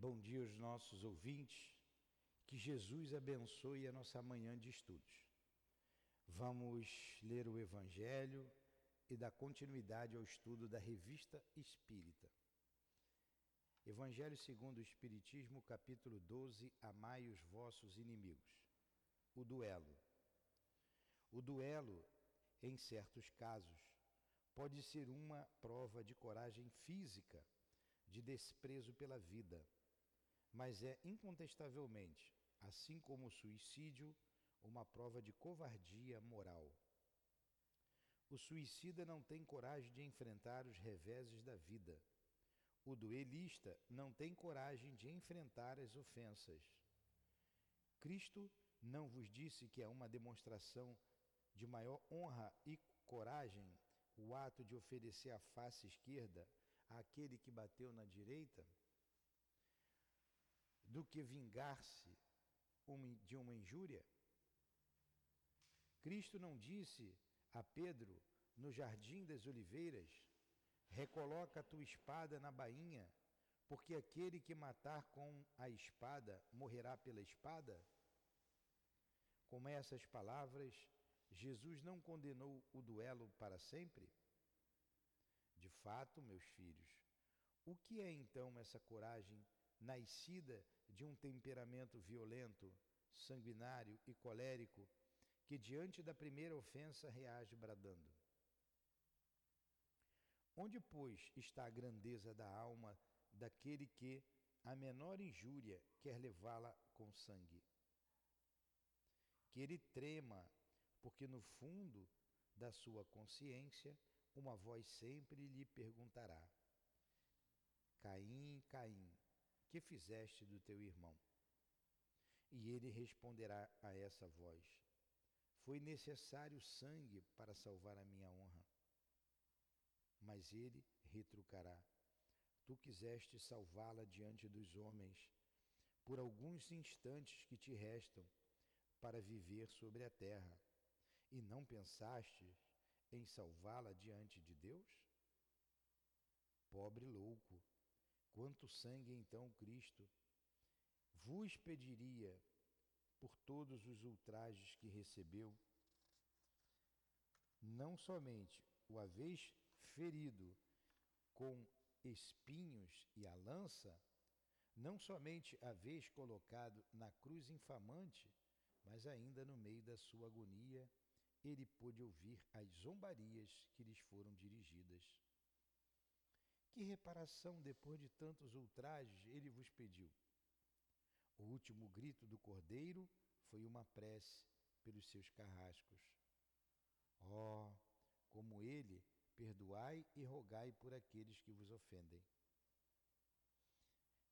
Bom dia aos nossos ouvintes. Que Jesus abençoe a nossa manhã de estudos. Vamos ler o Evangelho e dar continuidade ao estudo da Revista Espírita. Evangelho segundo o Espiritismo, capítulo 12: Amai os vossos inimigos. O duelo. O duelo, em certos casos, pode ser uma prova de coragem física, de desprezo pela vida, mas é incontestavelmente, assim como o suicídio, uma prova de covardia moral. O suicida não tem coragem de enfrentar os reveses da vida. O duelista não tem coragem de enfrentar as ofensas. Cristo não vos disse que é uma demonstração de maior honra e coragem o ato de oferecer a face esquerda àquele que bateu na direita, do que vingar-se de uma injúria? Cristo não disse a Pedro no jardim das oliveiras: recoloca a tua espada na bainha, porque aquele que matar com a espada morrerá pela espada? Com essas palavras, Jesus não condenou o duelo para sempre? De fato, meus filhos, o que é então essa coragem nascida de um temperamento violento, sanguinário e colérico que diante da primeira ofensa reage bradando? Onde, pois, está a grandeza da alma daquele que, a menor injúria, quer levá-la com sangue? Que ele trema porque no fundo da sua consciência, uma voz sempre lhe perguntará: Caim, Caim, que fizeste do teu irmão? E ele responderá a essa voz: Foi necessário sangue para salvar a minha honra. Mas ele retrucará: Tu quiseste salvá-la diante dos homens, por alguns instantes que te restam para viver sobre a terra e não pensaste em salvá-la diante de Deus? Pobre louco, quanto sangue então Cristo vos pediria por todos os ultrajes que recebeu? Não somente o haveis ferido com espinhos e a lança, não somente haveis colocado na cruz infamante, mas ainda no meio da sua agonia ele pôde ouvir as zombarias que lhes foram dirigidas. Que reparação depois de tantos ultrajes ele vos pediu? O último grito do cordeiro foi uma prece pelos seus carrascos. Oh, como ele, perdoai e rogai por aqueles que vos ofendem.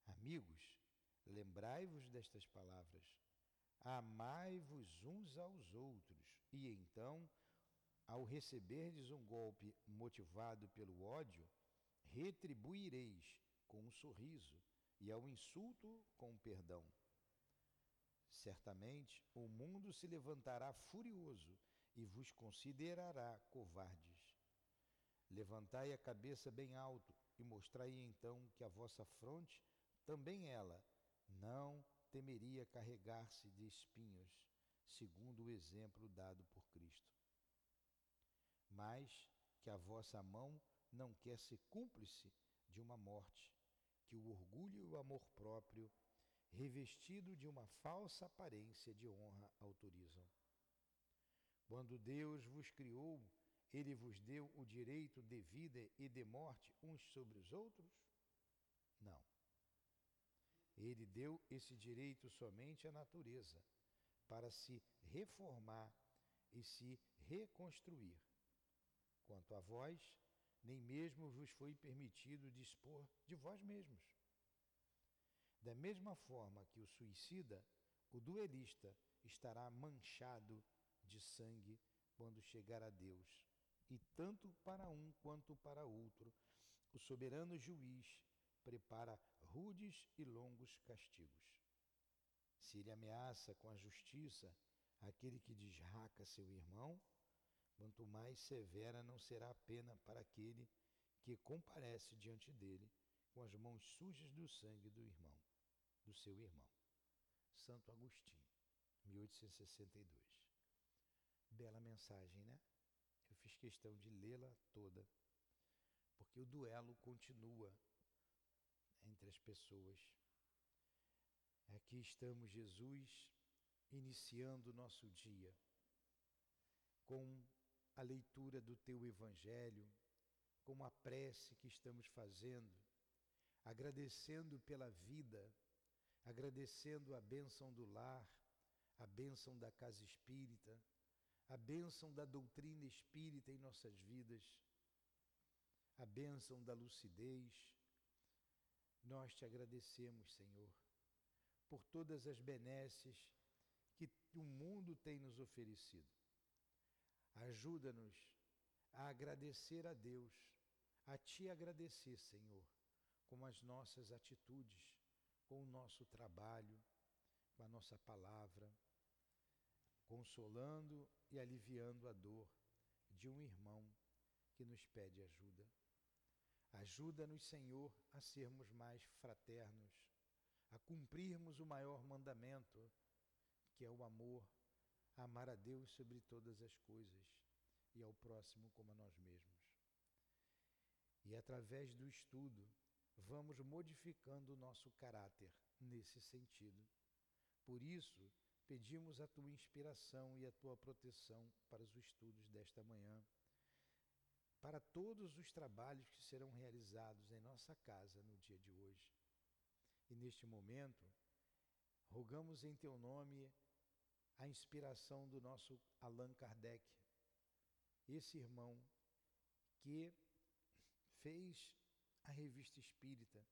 Amigos, lembrai-vos destas palavras. Amai-vos uns aos outros, e então, ao receberdes um golpe motivado pelo ódio, retribuireis com um sorriso e ao insulto com perdão. Certamente o mundo se levantará furioso e vos considerará covardes. Levantai a cabeça bem alto e mostrai então que a vossa fronte, também ela, não temeria carregar-se de espinhos, segundo o exemplo dado por Cristo. Mas que a vossa mão não quer ser cúmplice de uma morte, que o orgulho e o amor próprio, revestido de uma falsa aparência de honra, autorizam. Quando Deus vos criou, ele vos deu o direito de vida e de morte uns sobre os outros? Não. Ele deu esse direito somente à natureza, para se reformar e se reconstruir. Quanto a vós, nem mesmo vos foi permitido dispor de vós mesmos. Da mesma forma que o suicida, o duelista estará manchado de sangue quando chegar a Deus. E tanto para um quanto para outro, o soberano juiz prepara rudes e longos castigos. Se ele ameaça com a justiça aquele que desraca seu irmão, quanto mais severa não será a pena para aquele que comparece diante dele com as mãos sujas do sangue do irmão, do seu irmão. Santo Agostinho, 1862. Bela mensagem, né? Eu fiz questão de lê-la toda, porque o duelo continua entre as pessoas. Aqui estamos, Jesus, iniciando o nosso dia com a leitura do teu Evangelho, com a prece que estamos fazendo, agradecendo pela vida, agradecendo a bênção do lar, a bênção da casa espírita, a bênção da doutrina espírita em nossas vidas, a bênção da lucidez. Nós te agradecemos, Senhor, por todas as benesses que o mundo tem nos oferecido. Ajuda-nos a agradecer a Deus, a te agradecer, Senhor, com as nossas atitudes, com o nosso trabalho, com a nossa palavra, consolando e aliviando a dor de um irmão que nos pede ajuda. Ajuda-nos, Senhor, a sermos mais fraternos, a cumprirmos o maior mandamento, que é o amor, amar a Deus sobre todas as coisas e ao próximo como a nós mesmos. E através do estudo, vamos modificando o nosso caráter nesse sentido. Por isso, Pedimos a tua inspiração e a tua proteção para os estudos desta manhã, para todos os trabalhos que serão realizados em nossa casa no dia de hoje. E neste momento, rogamos em teu nome a inspiração do nosso Allan Kardec, esse irmão que fez a revista espírita,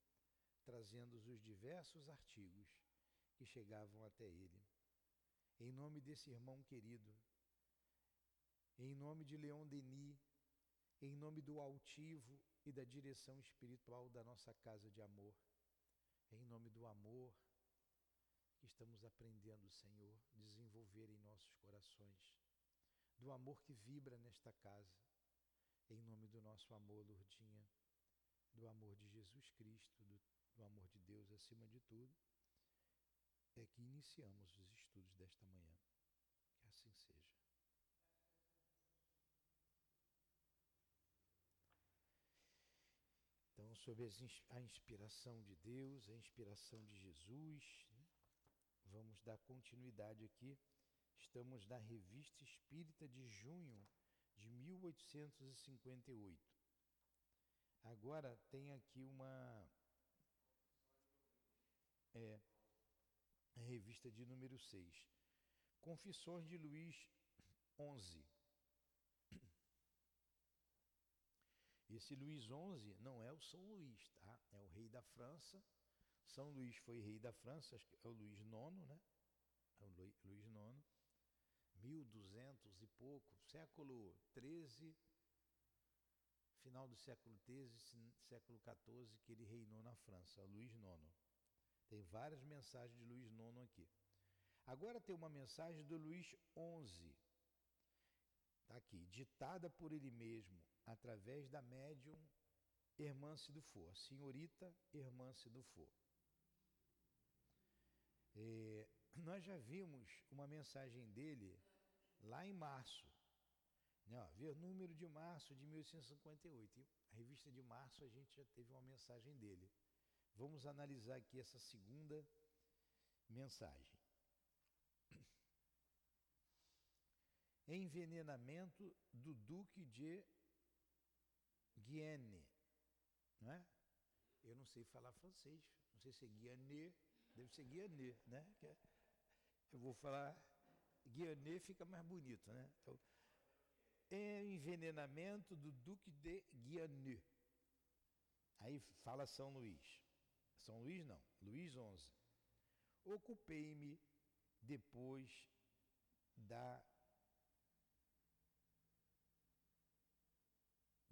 trazendo os diversos artigos que chegavam até ele. Em nome desse irmão querido, em nome de Leon Denis, em nome do altivo e da direção espiritual da nossa casa de amor, em nome do amor estamos aprendendo, Senhor, desenvolver em nossos corações, do amor que vibra nesta casa, em nome do nosso amor, Lourdinha, do amor de Jesus Cristo, do, do amor de Deus acima de tudo é que iniciamos os estudos desta manhã. Que assim seja. Então, sob a inspiração de Deus, a inspiração de Jesus? Vamos dar continuidade aqui. Estamos na Revista Espírita de junho de 1858. Agora tem aqui uma. É, revista de número 6. Confissões de Luís 11. Esse Luís XI não é o São Luís, tá? É o rei da França. São Luís foi rei da França, acho que é o Luís IX, né? É o Luís IX. 1200 e pouco, século 13, final do século 13, século 14, que ele reinou na França, Luís IX. Tem várias mensagens de Luís IX aqui. Agora tem uma mensagem do Luís XI. Está aqui, ditada por ele mesmo, através da médium Hermance a senhorita Hermance Dufour. Nós já vimos uma mensagem dele lá em março. Né, ó, ver número de março de 1858. E a revista de março a gente já teve uma mensagem dele. Vamos analisar aqui essa segunda mensagem. Envenenamento do Duque de Guienne. Não é? Eu não sei falar francês. Não sei se é Guienne, deve ser Guienne, né? É, eu vou falar Guienne, fica mais bonito, né? Então, envenenamento do Duque de Guienne. Aí fala São Luís. São Luís não, Luís XI. Ocupei-me depois da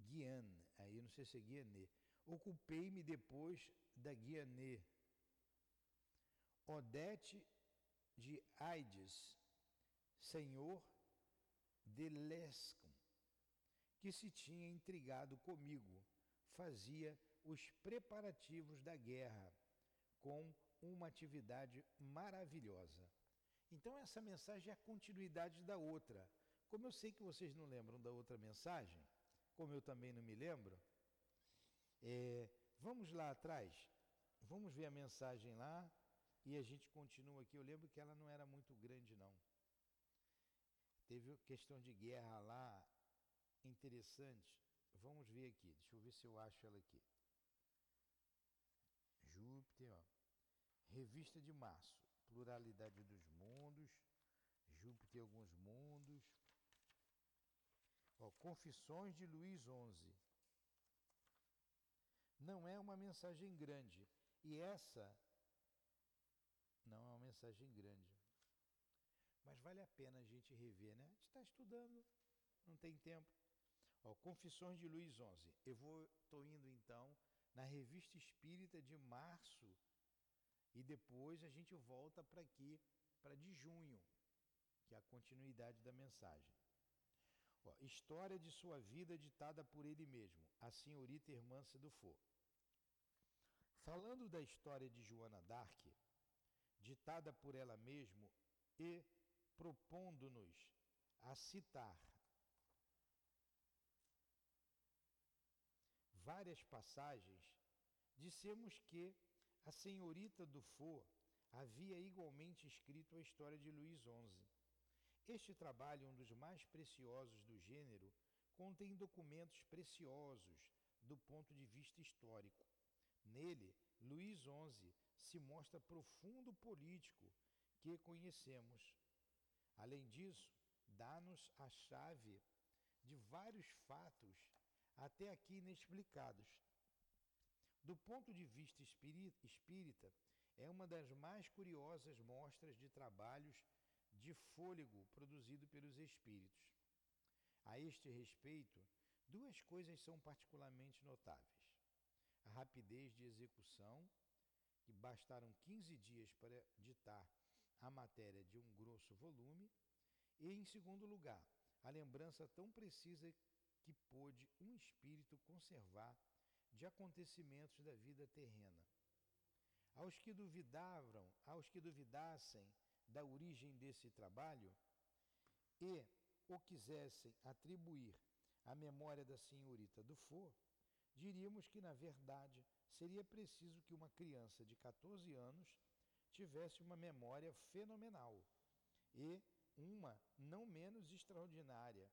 Guiane, aí não sei se é Guiane. Ocupei-me depois da Guiane. Odete de Aides, senhor de Lescam, que se tinha intrigado comigo, fazia os preparativos da guerra com uma atividade maravilhosa. Então, essa mensagem é a continuidade da outra. Como eu sei que vocês não lembram da outra mensagem, como eu também não me lembro, é, vamos lá atrás, vamos ver a mensagem lá e a gente continua aqui. Eu lembro que ela não era muito grande, não. Teve questão de guerra lá, interessante. Vamos ver aqui, deixa eu ver se eu acho ela aqui. Júpiter, ó. Revista de março, Pluralidade dos Mundos, Júpiter alguns mundos. Ó, Confissões de Luís XI. Não é uma mensagem grande. E essa não é uma mensagem grande. Mas vale a pena a gente rever, né? A gente está estudando, não tem tempo. Ó, Confissões de Luís XI. Eu vou, estou indo então na Revista Espírita de março e depois a gente volta para aqui, para de junho, que é a continuidade da mensagem. Ó, história de sua vida ditada por ele mesmo, a senhorita Irmã Sedufo. Falando da história de Joana d'Arc, ditada por ela mesma e propondo-nos a citar várias passagens, dissemos que a senhorita Dufour havia igualmente escrito a história de Luís XI. Este trabalho, um dos mais preciosos do gênero, contém documentos preciosos do ponto de vista histórico. Nele, Luís XI se mostra profundo político que conhecemos. Além disso, dá-nos a chave de vários fatos até aqui inexplicados. Do ponto de vista espírita, é uma das mais curiosas mostras de trabalhos de fôlego produzido pelos espíritos. A este respeito, duas coisas são particularmente notáveis: a rapidez de execução que bastaram 15 dias para ditar a matéria de um grosso volume, e, em segundo lugar, a lembrança tão precisa que pôde um espírito conservar de acontecimentos da vida terrena. Aos que duvidavam, aos que duvidassem da origem desse trabalho e o quisessem atribuir à memória da senhorita Dufour, diríamos que, na verdade, seria preciso que uma criança de 14 anos tivesse uma memória fenomenal e uma não menos extraordinária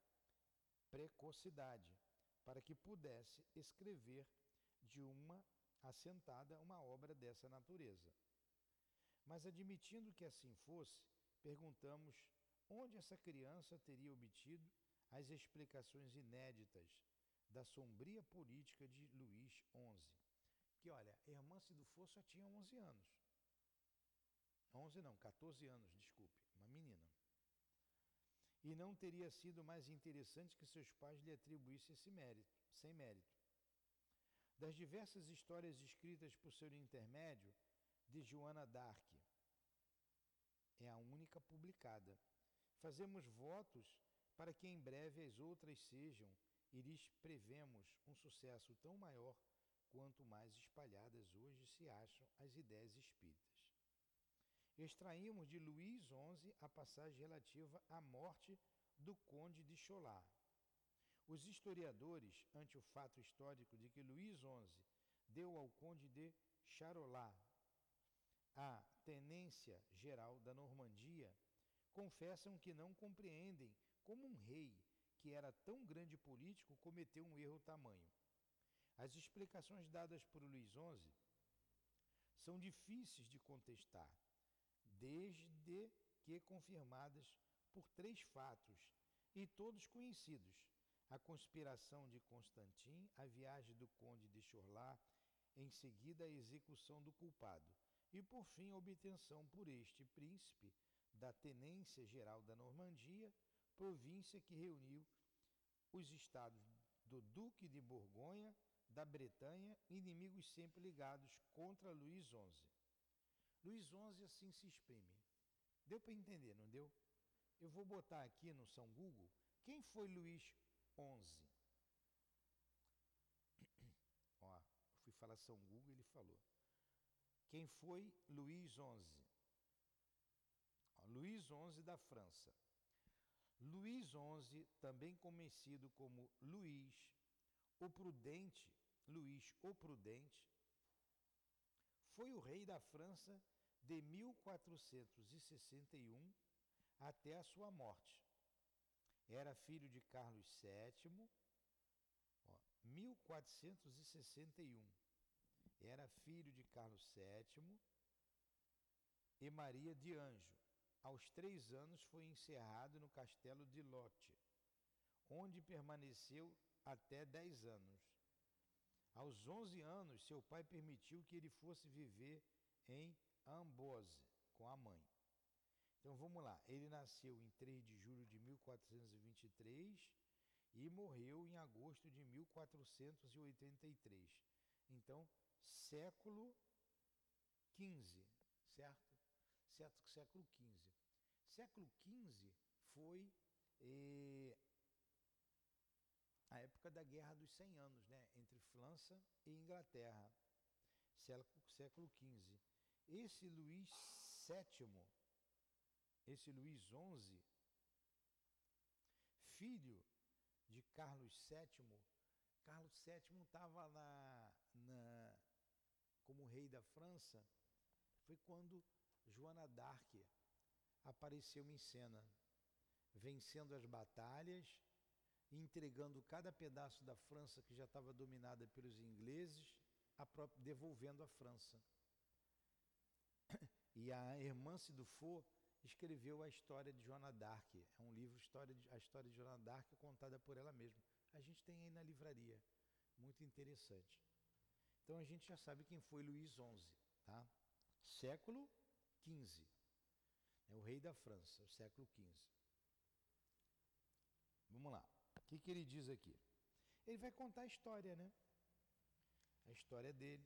precocidade para que pudesse escrever de uma assentada uma obra dessa natureza. Mas admitindo que assim fosse, perguntamos onde essa criança teria obtido as explicações inéditas da sombria política de Luís XI. Que olha, a irmã Sidufo só tinha 11 anos. 11 não, 14 anos, desculpe, uma menina. E não teria sido mais interessante que seus pais lhe atribuíssem esse mérito, sem mérito. Das diversas histórias escritas por seu intermédio, de Joana d'Arc, é a única publicada. Fazemos votos para que em breve as outras sejam, e lhes prevemos um sucesso tão maior quanto mais espalhadas hoje se acham as ideias espíritas. Extraímos de Luís XI a passagem relativa à morte do conde de Cholat. Os historiadores, ante o fato histórico de que Luís XI deu ao conde de Charolais a tenência geral da Normandia, confessam que não compreendem como um rei, que era tão grande político, cometeu um erro tamanho. As explicações dadas por Luís XI são difíceis de contestar, desde que confirmadas por três fatos, e todos conhecidos: a conspiração de Constantin, a viagem do conde de Chorlá, em seguida a execução do culpado, e por fim a obtenção por este príncipe da tenência geral da Normandia, província que reuniu os estados do Duque de Borgonha, da Bretanha, inimigos sempre ligados contra Luís XI. Luís XI assim se exprime. Deu para entender, não deu? Eu vou botar aqui no São Google quem foi Luís XI. Ó, fui falar instalação Google, ele falou. Quem foi Luís XI? Luís XI da França. Luís XI, também conhecido como Luís o Prudente, Luís o Prudente, foi o rei da França de 1461 até a sua morte. Era filho de Carlos VII, ó, 1461. Era filho de Carlos VII e Maria de Anjo. Aos três anos foi encerrado no castelo de Lotte, onde permaneceu até dez anos. Aos onze anos, seu pai permitiu que ele fosse viver em Ambose com a mãe. Então vamos lá, ele nasceu em 3 de julho de 1423 e morreu em agosto de 1483. Então, século XV, certo? Certo, século XV. Século XV foi eh, a época da Guerra dos 100 Anos, né? entre França e Inglaterra, século, XV. Esse Luís VII, esse Luís XI, filho de Carlos VII, Carlos VII estava na, na, como rei da França, foi quando Joana d'Arc apareceu em cena, vencendo as batalhas, entregando cada pedaço da França que já estava dominada pelos ingleses, a própria, devolvendo a França. E a Hermance Dufour escreveu a história de Joana d'Arc. É um livro, história de, a história de Joana d'Arc contada por ela mesma. A gente tem aí na livraria. Muito interessante. Então a gente já sabe quem foi Luís XI, tá? Século XV. É o rei da França, século XV. Vamos lá. O que, que ele diz aqui? Ele vai contar a história, né? A história dele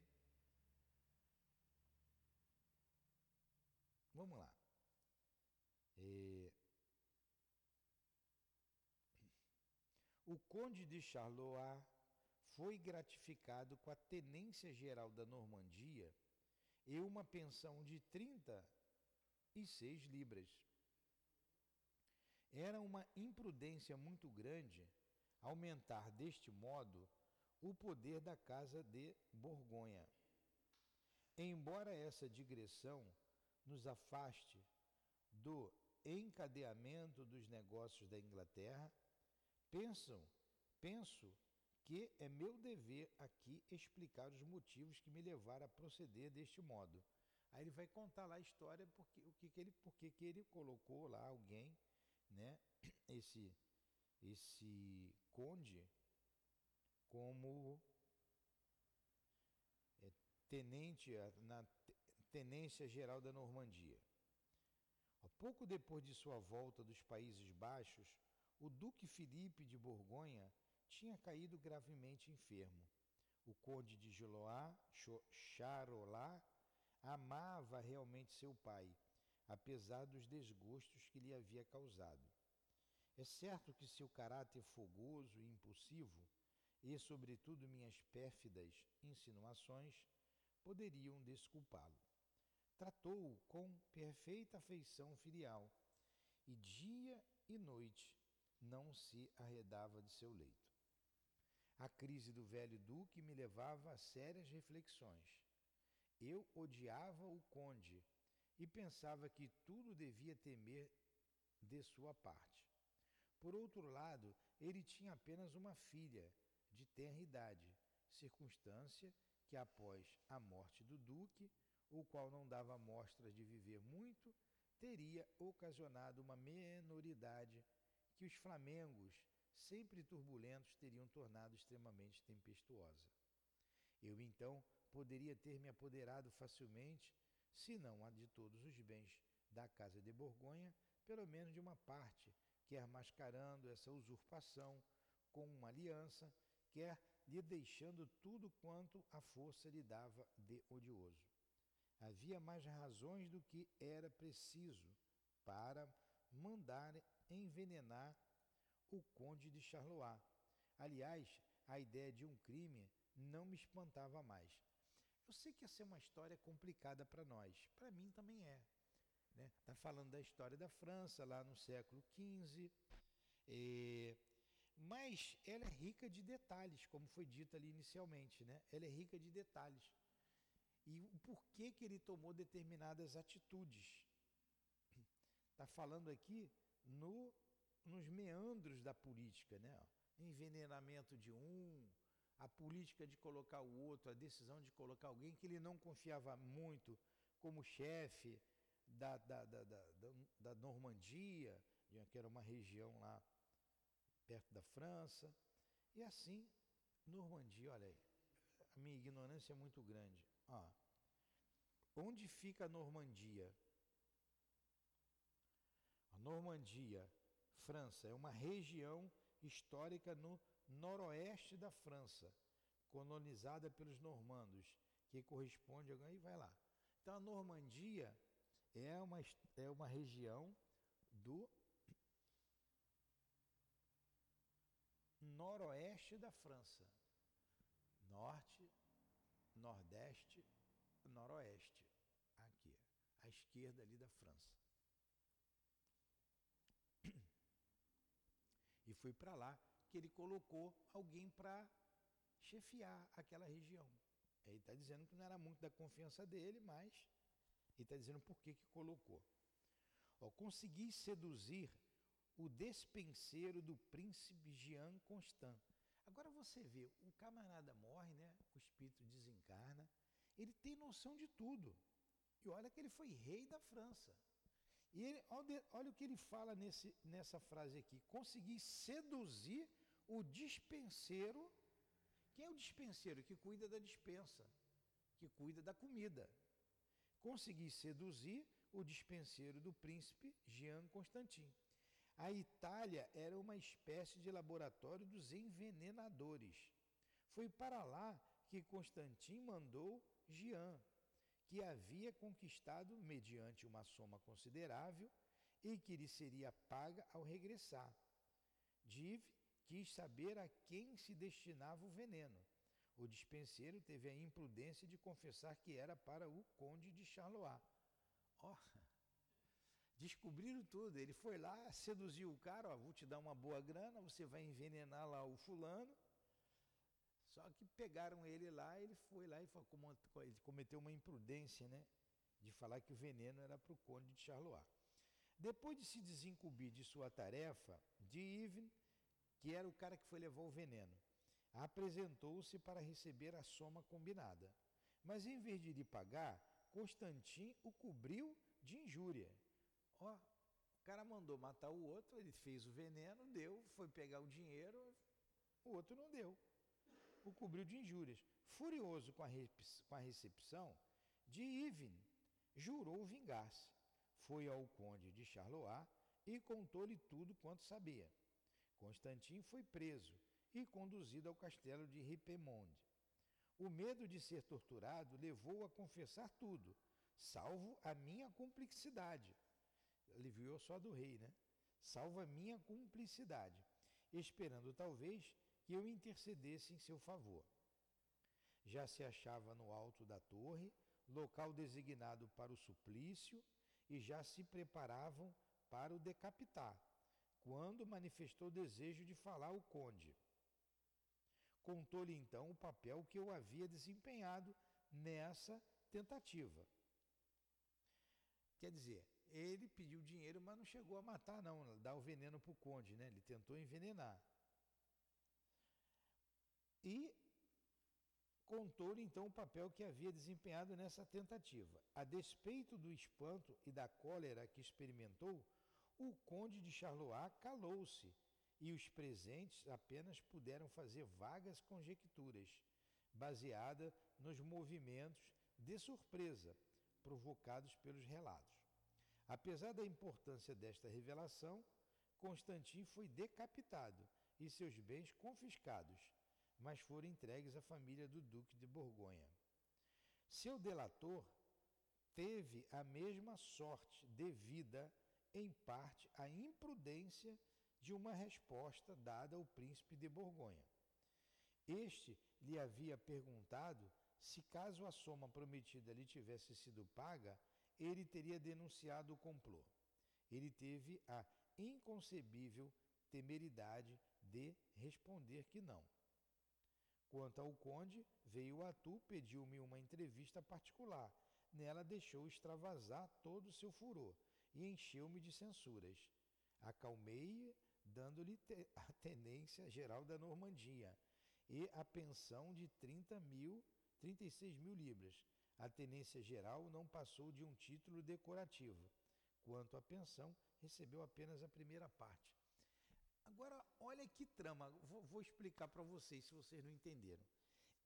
Vamos lá. É... O conde de Charlois foi gratificado com a tenência geral da Normandia e uma pensão de 36 libras. Era uma imprudência muito grande aumentar deste modo o poder da Casa de Borgonha. Embora essa digressão nos afaste do encadeamento dos negócios da Inglaterra, pensam, penso que é meu dever aqui explicar os motivos que me levaram a proceder deste modo. Aí ele vai contar lá a história porque o que, que ele porque que ele colocou lá alguém, né, esse esse conde como é, tenente na tenência geral da Normandia. Pouco depois de sua volta dos Países Baixos, o Duque Felipe de Borgonha tinha caído gravemente enfermo. O conde de Giloá, Charolá, amava realmente seu pai, apesar dos desgostos que lhe havia causado. É certo que seu caráter fogoso e impulsivo, e sobretudo minhas pérfidas insinuações, poderiam desculpá-lo tratou-o com perfeita afeição filial e dia e noite não se arredava de seu leito. A crise do velho duque me levava a sérias reflexões. Eu odiava o conde e pensava que tudo devia temer de sua parte. Por outro lado, ele tinha apenas uma filha de tenra idade, circunstância que, após a morte do duque, o qual não dava mostras de viver muito, teria ocasionado uma menoridade que os flamengos, sempre turbulentos, teriam tornado extremamente tempestuosa. Eu então poderia ter me apoderado facilmente, se não a de todos os bens da Casa de Borgonha, pelo menos de uma parte, quer mascarando essa usurpação com uma aliança, quer lhe deixando tudo quanto a força lhe dava de odioso. Havia mais razões do que era preciso para mandar envenenar o conde de Charlois. Aliás, a ideia de um crime não me espantava mais. Eu sei que essa é uma história complicada para nós, para mim também é. Está né? Tá falando da história da França lá no século XV, é, mas ela é rica de detalhes, como foi dito ali inicialmente, né? ela é rica de detalhes. E o porquê que ele tomou determinadas atitudes. Está falando aqui no, nos meandros da política, né? envenenamento de um, a política de colocar o outro, a decisão de colocar alguém que ele não confiava muito como chefe da, da, da, da, Normandia, que era uma região lá perto da França. E assim, Normandia, olha aí, a minha ignorância é muito grande. Ah, onde fica a Normandia? A Normandia, França, é uma região histórica no noroeste da França, colonizada pelos normandos, que corresponde a. E vai lá. Então a Normandia é uma, é uma região do noroeste da França. Norte, nordeste, noroeste. Aqui, à esquerda ali da França. E foi para lá que ele colocou alguém para chefiar aquela região. Ele está dizendo que não era muito da confiança dele, mas ele está dizendo por que, que colocou. Ó, consegui seduzir o despenseiro do príncipe Jean Constant. Agora você vê, o camarada morre, né? o espírito desencarna, ele tem noção de tudo. E olha que ele foi rei da França. E ele, olha, olha, o que ele fala nesse, nessa frase aqui: consegui seduzir o dispenseiro. Quem é o dispenseiro? Que cuida da dispensa, que cuida da comida. Consegui seduzir o dispenseiro do príncipe Jean Constantin. A Itália era uma espécie de laboratório dos envenenadores. Foi para lá que Constantin mandou Jean, que havia conquistado mediante uma soma considerável e que lhe seria paga ao regressar. Dive quis saber a quem se destinava o veneno. O dispenseiro teve a imprudência de confessar que era para o conde de Charlois. Oh, descobriram tudo. Ele foi lá, seduziu o cara, ó, vou te dar uma boa grana, você vai envenenar lá o fulano. Só que pegaram ele lá, ele foi lá e ele cometeu uma imprudência, né? De falar que o veneno era para o conde de Charlois. Depois de se desincumbir de sua tarefa, de Yves que era o cara que foi levar o veneno, apresentou-se para receber a soma combinada. Mas em vez de lhe pagar, Constantin o cobriu de injúria. Ó, o cara mandou matar o outro, ele fez o veneno, deu, foi pegar o dinheiro, o outro não deu. O cobriu de injúrias. Furioso com a, com a recepção, de Iven jurou vingar-se. Foi ao conde de Charlois e contou-lhe tudo quanto sabia. Constantin foi preso e conduzido ao castelo de Ripemonde. O medo de ser torturado levou-o a confessar tudo, salvo a minha cumplicidade. Aliviou só do rei, né? Salvo a minha cumplicidade, esperando talvez que eu intercedesse em seu favor. Já se achava no alto da torre, local designado para o suplício, e já se preparavam para o decapitar quando manifestou desejo de falar ao conde. Contou-lhe então o papel que eu havia desempenhado nessa tentativa. Quer dizer, ele pediu dinheiro, mas não chegou a matar, não, dar o veneno para o conde, né? Ele tentou envenenar. E contou-lhe então o papel que havia desempenhado nessa tentativa. A despeito do espanto e da cólera que experimentou, o conde de Charlois calou-se e os presentes apenas puderam fazer vagas conjecturas, baseadas nos movimentos de surpresa provocados pelos relatos. Apesar da importância desta revelação, Constantin foi decapitado e seus bens confiscados, mas foram entregues à família do Duque de Borgonha. Seu delator teve a mesma sorte devida em parte, a imprudência de uma resposta dada ao príncipe de Borgonha. Este lhe havia perguntado se caso a soma prometida lhe tivesse sido paga, ele teria denunciado o complô. Ele teve a inconcebível temeridade de responder que não. Quanto ao conde, veio a tu, pediu-me uma entrevista particular. Nela deixou extravasar todo o seu furor e encheu-me de censuras. Acalmei, dando-lhe a tenência geral da Normandia e a pensão de 30 mil, 36 mil libras. A tenência geral não passou de um título decorativo. Quanto à pensão, recebeu apenas a primeira parte. Agora, olha que trama, vou, vou explicar para vocês se vocês não entenderam.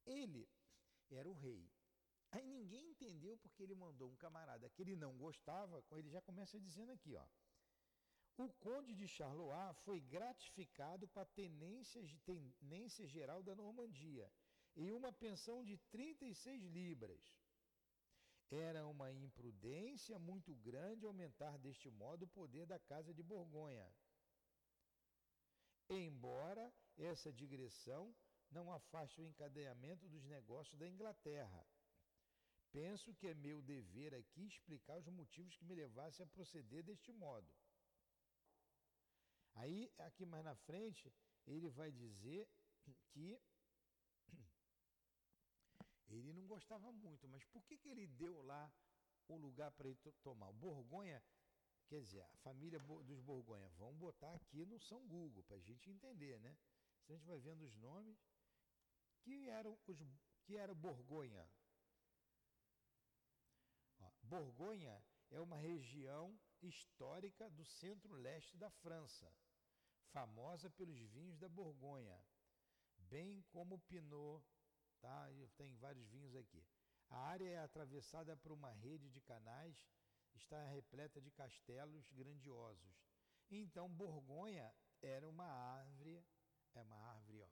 Ele era o rei. Aí ninguém entendeu porque ele mandou um camarada que ele não gostava, ele já começa dizendo aqui, ó. O conde de Charlois foi gratificado com a tenência, tenência geral da Normandia e uma pensão de 36 libras. Era uma imprudência muito grande aumentar deste modo o poder da Casa de Borgonha embora essa digressão não afaste o encadeamento dos negócios da Inglaterra. Penso que é meu dever aqui explicar os motivos que me levassem a proceder deste modo. Aí, aqui mais na frente, ele vai dizer que ele não gostava muito, mas por que, que ele deu lá o lugar para ele tomar? O Borgonha Quer dizer, a família dos Borgonha, vamos botar aqui no São Google para a gente entender, né? Se a gente vai vendo os nomes, que eram os que era Borgonha. Borgonha é uma região histórica do centro-leste da França, famosa pelos vinhos da Borgonha, bem como o Pinot, tá? Tem vários vinhos aqui. A área é atravessada por uma rede de canais está repleta de castelos grandiosos. Então, Borgonha era uma árvore, é uma árvore, ó,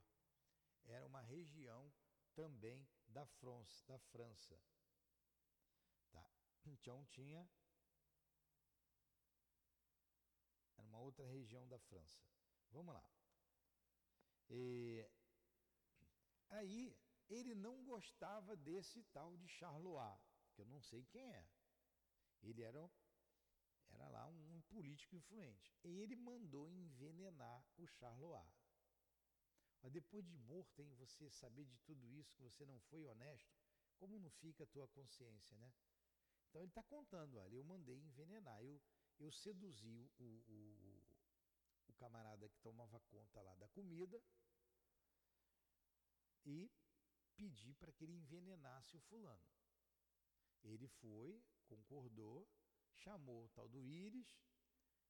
era uma região também da da França. Então tinha era uma outra região da França. Vamos lá. E, aí ele não gostava desse tal de Charlois, que eu não sei quem é. Ele era, era lá um político influente. E ele mandou envenenar o Charlois. Mas depois de morto, hein, você saber de tudo isso, que você não foi honesto, como não fica a tua consciência, né? Então ele está contando, olha, eu mandei envenenar, eu, eu seduzi o, o, o camarada que tomava conta lá da comida e pedi para que ele envenenasse o fulano. Ele foi, concordou, chamou o tal do Íris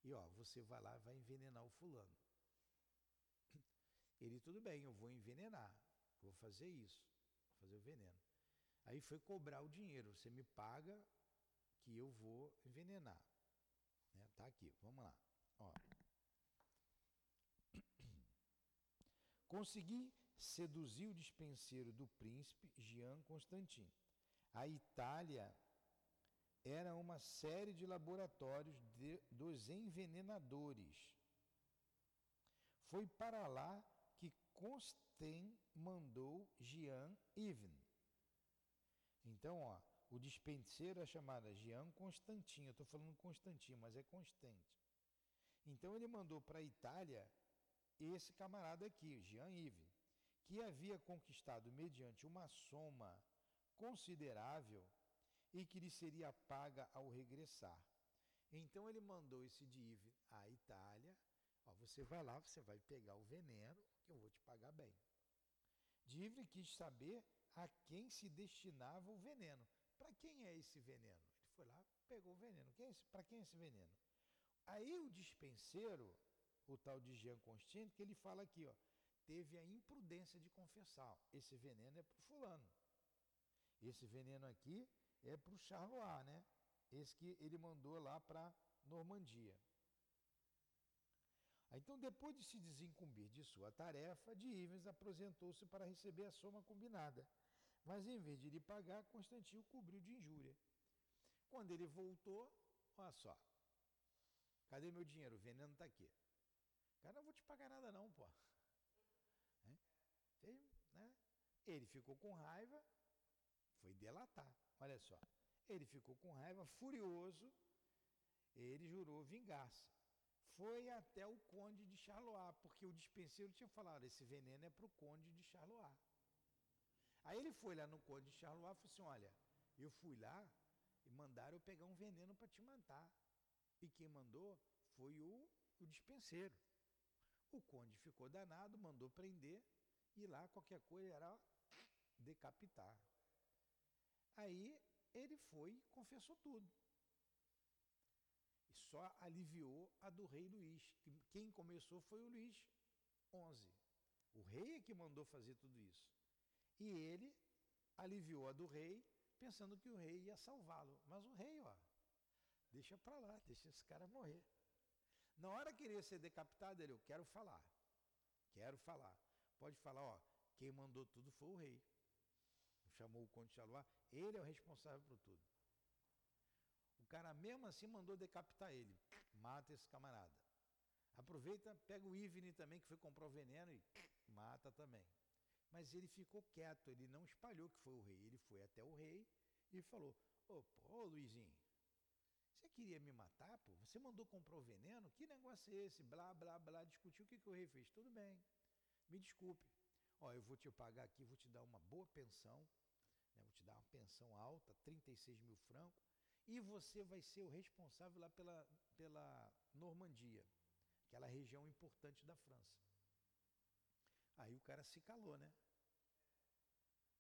e ó, você vai lá e vai envenenar o fulano. Ele, tudo bem, eu vou envenenar, vou fazer isso, vou fazer o veneno. Aí foi cobrar o dinheiro, você me paga que eu vou envenenar. Né? Tá aqui, vamos lá. Ó. Consegui seduzir o dispenseiro do príncipe Jean Constantin. A Itália era uma série de laboratórios de, dos envenenadores. Foi para lá que Constant mandou Jean Even. Então, ó, o dispenseiro é chamado Jean Constantin. Eu estou falando Constantin, mas é Constante. Então ele mandou para a Itália esse camarada aqui, Jean Yves, que havia conquistado mediante uma soma considerável e que lhe seria paga ao regressar. Então ele mandou esse Dive à Itália. Ó, você vai lá, você vai pegar o veneno, que eu vou te pagar bem. Dive quis saber a quem se destinava o veneno. Para quem é esse veneno? Ele foi lá, pegou o veneno. É Para quem é esse veneno? Aí o dispenseiro, o tal de Jean Constantino, que ele fala aqui, ó, teve a imprudência de confessar. Esse veneno é para o fulano. Esse veneno aqui é para o Charlois, né? Esse que ele mandou lá para Normandia. Então, depois de se desincumbir de sua tarefa, de Ivens apresentou-se para receber a soma combinada. Mas, em vez de lhe pagar, Constantino cobriu de injúria. Quando ele voltou, olha só. Cadê meu dinheiro? O veneno está aqui. Cara, não vou te pagar nada não, pô. É? Né? Ele ficou com raiva, Foi delatar. Olha só. Ele ficou com raiva, furioso, ele jurou vingança. Foi até o conde de Charlois, porque o dispenseiro tinha falado: esse veneno é para o conde de Charlois. Aí ele foi lá no conde de Charlois e falou assim: olha, eu fui lá e mandaram eu pegar um veneno para te matar. E quem mandou foi o, o dispenseiro. O conde ficou danado, mandou prender e lá qualquer coisa era decapitar. Aí ele foi e confessou tudo. E só aliviou a do rei Luís. Quem começou foi o Luís XI. O rei é que mandou fazer tudo isso. E ele aliviou a do rei, pensando que o rei ia salvá-lo. Mas o rei, ó, deixa para lá, deixa esse cara morrer. Na hora que ele ia ser decapitado, ele, eu quero falar. Quero falar. Pode falar, ó, quem mandou tudo foi o rei. Chamou o conde de Charlois, ele é o responsável por tudo. O cara mesmo assim mandou decapitar ele. Mata esse camarada. Aproveita, pega o Ivni também, que foi comprar o veneno e mata também. Mas ele ficou quieto, ele não espalhou que foi o rei. Ele foi até o rei e falou: Ô, ô Luizinho, você queria me matar, pô? Você mandou comprar o veneno? Que negócio é esse? Blá, blá, blá. Discutiu o que, que o rei fez. Tudo bem, me desculpe. Ó, eu vou te pagar aqui, vou te dar uma boa pensão, né? vou te dar uma pensão alta, 36 mil francos, e você vai ser o responsável lá pela, pela Normandia, aquela região importante da França. Aí o cara se calou, né?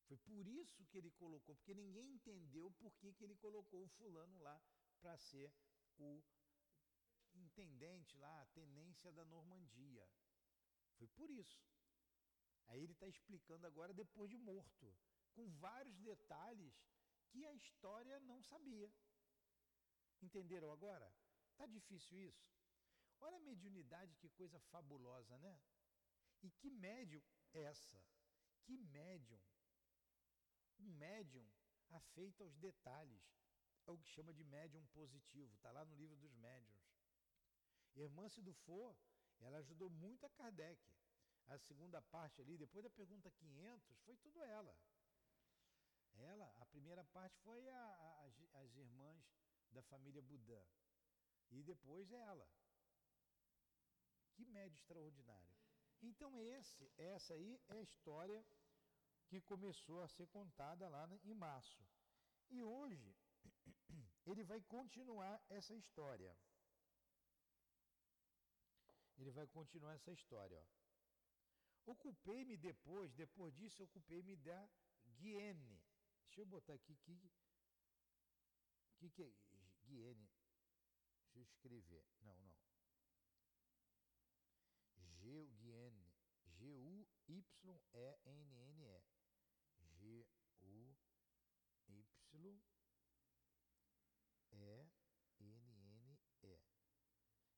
Foi por isso que ele colocou, porque ninguém entendeu por que, que ele colocou o fulano lá para ser o intendente lá, a tenência da Normandia. Foi por isso. Aí ele está explicando agora depois de morto, com vários detalhes que a história não sabia. Entenderam agora? Tá difícil isso? Olha a mediunidade, que coisa fabulosa, né? E que médium é essa? Que médium? Um médium afeito aos detalhes. É o que chama de médium positivo. Está lá no livro dos médiums. Irmã Sidufo, ela ajudou muito a Kardec. A segunda parte ali, depois da pergunta 500, foi tudo ela. Ela, a primeira parte foi a, a, as, as irmãs da família Budã. E depois ela. Que médio extraordinário. Então esse, essa aí é a história que começou a ser contada lá em março. E hoje ele vai continuar essa história. Ele vai continuar essa história. Ocupei-me depois, depois disso, ocupei-me da Guiene. Deixa eu botar aqui que que, que é Guiene? Deixa eu escrever. Não, não. G-U-Y-N-N-E. G-U-Y-N-N-E. G-U-Y-E-N-N-E.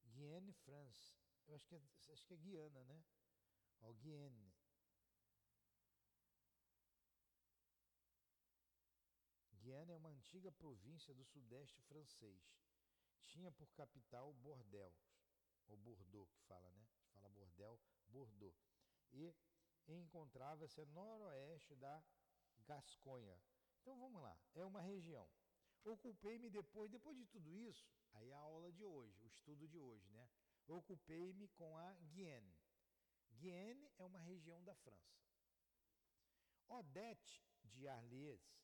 Guienne, France. Eu acho que é, acho que é Guiana, né? Ó, Guienne. Guiana é uma antiga província do sudeste francês. Tinha por capital Bordeaux, ou Bordeaux que fala, né? Fala Bordel, Bordeaux. E encontrava-se a noroeste da Gasconha. Então vamos lá, é uma região. Ocupei-me depois, depois de tudo isso, aí a aula de hoje, o estudo de hoje, né? Ocupei-me com a Guienne. Guienne é uma região da França. Odete de Arles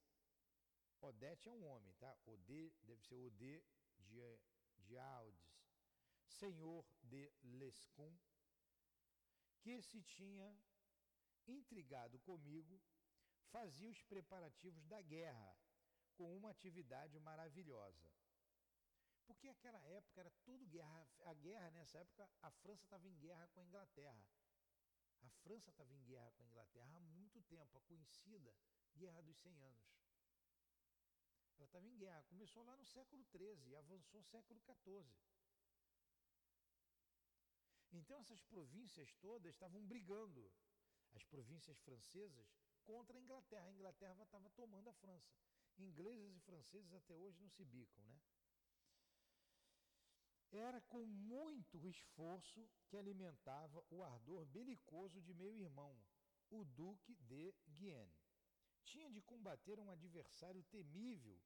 Odete é um homem, tá? Ode deve ser Ode de, de Aldes, senhor de Lescun, que se tinha intrigado comigo, fazia os preparativos da guerra com uma atividade maravilhosa. Porque aquela época era tudo guerra. A guerra, nessa época, a França estava em guerra com a Inglaterra. A França estava em guerra com a Inglaterra há muito tempo, a conhecida Guerra dos 100 Anos. Ela estava em guerra. Começou lá no século XIII e avançou no século XIV. Então essas províncias todas estavam brigando, as províncias francesas, contra a Inglaterra. A Inglaterra estava tomando a França. Ingleses e franceses até hoje não se bicam, né? Era com muito esforço que alimentava o ardor belicoso de meu irmão, o Duque de Guienne. tinha de combater um adversário temível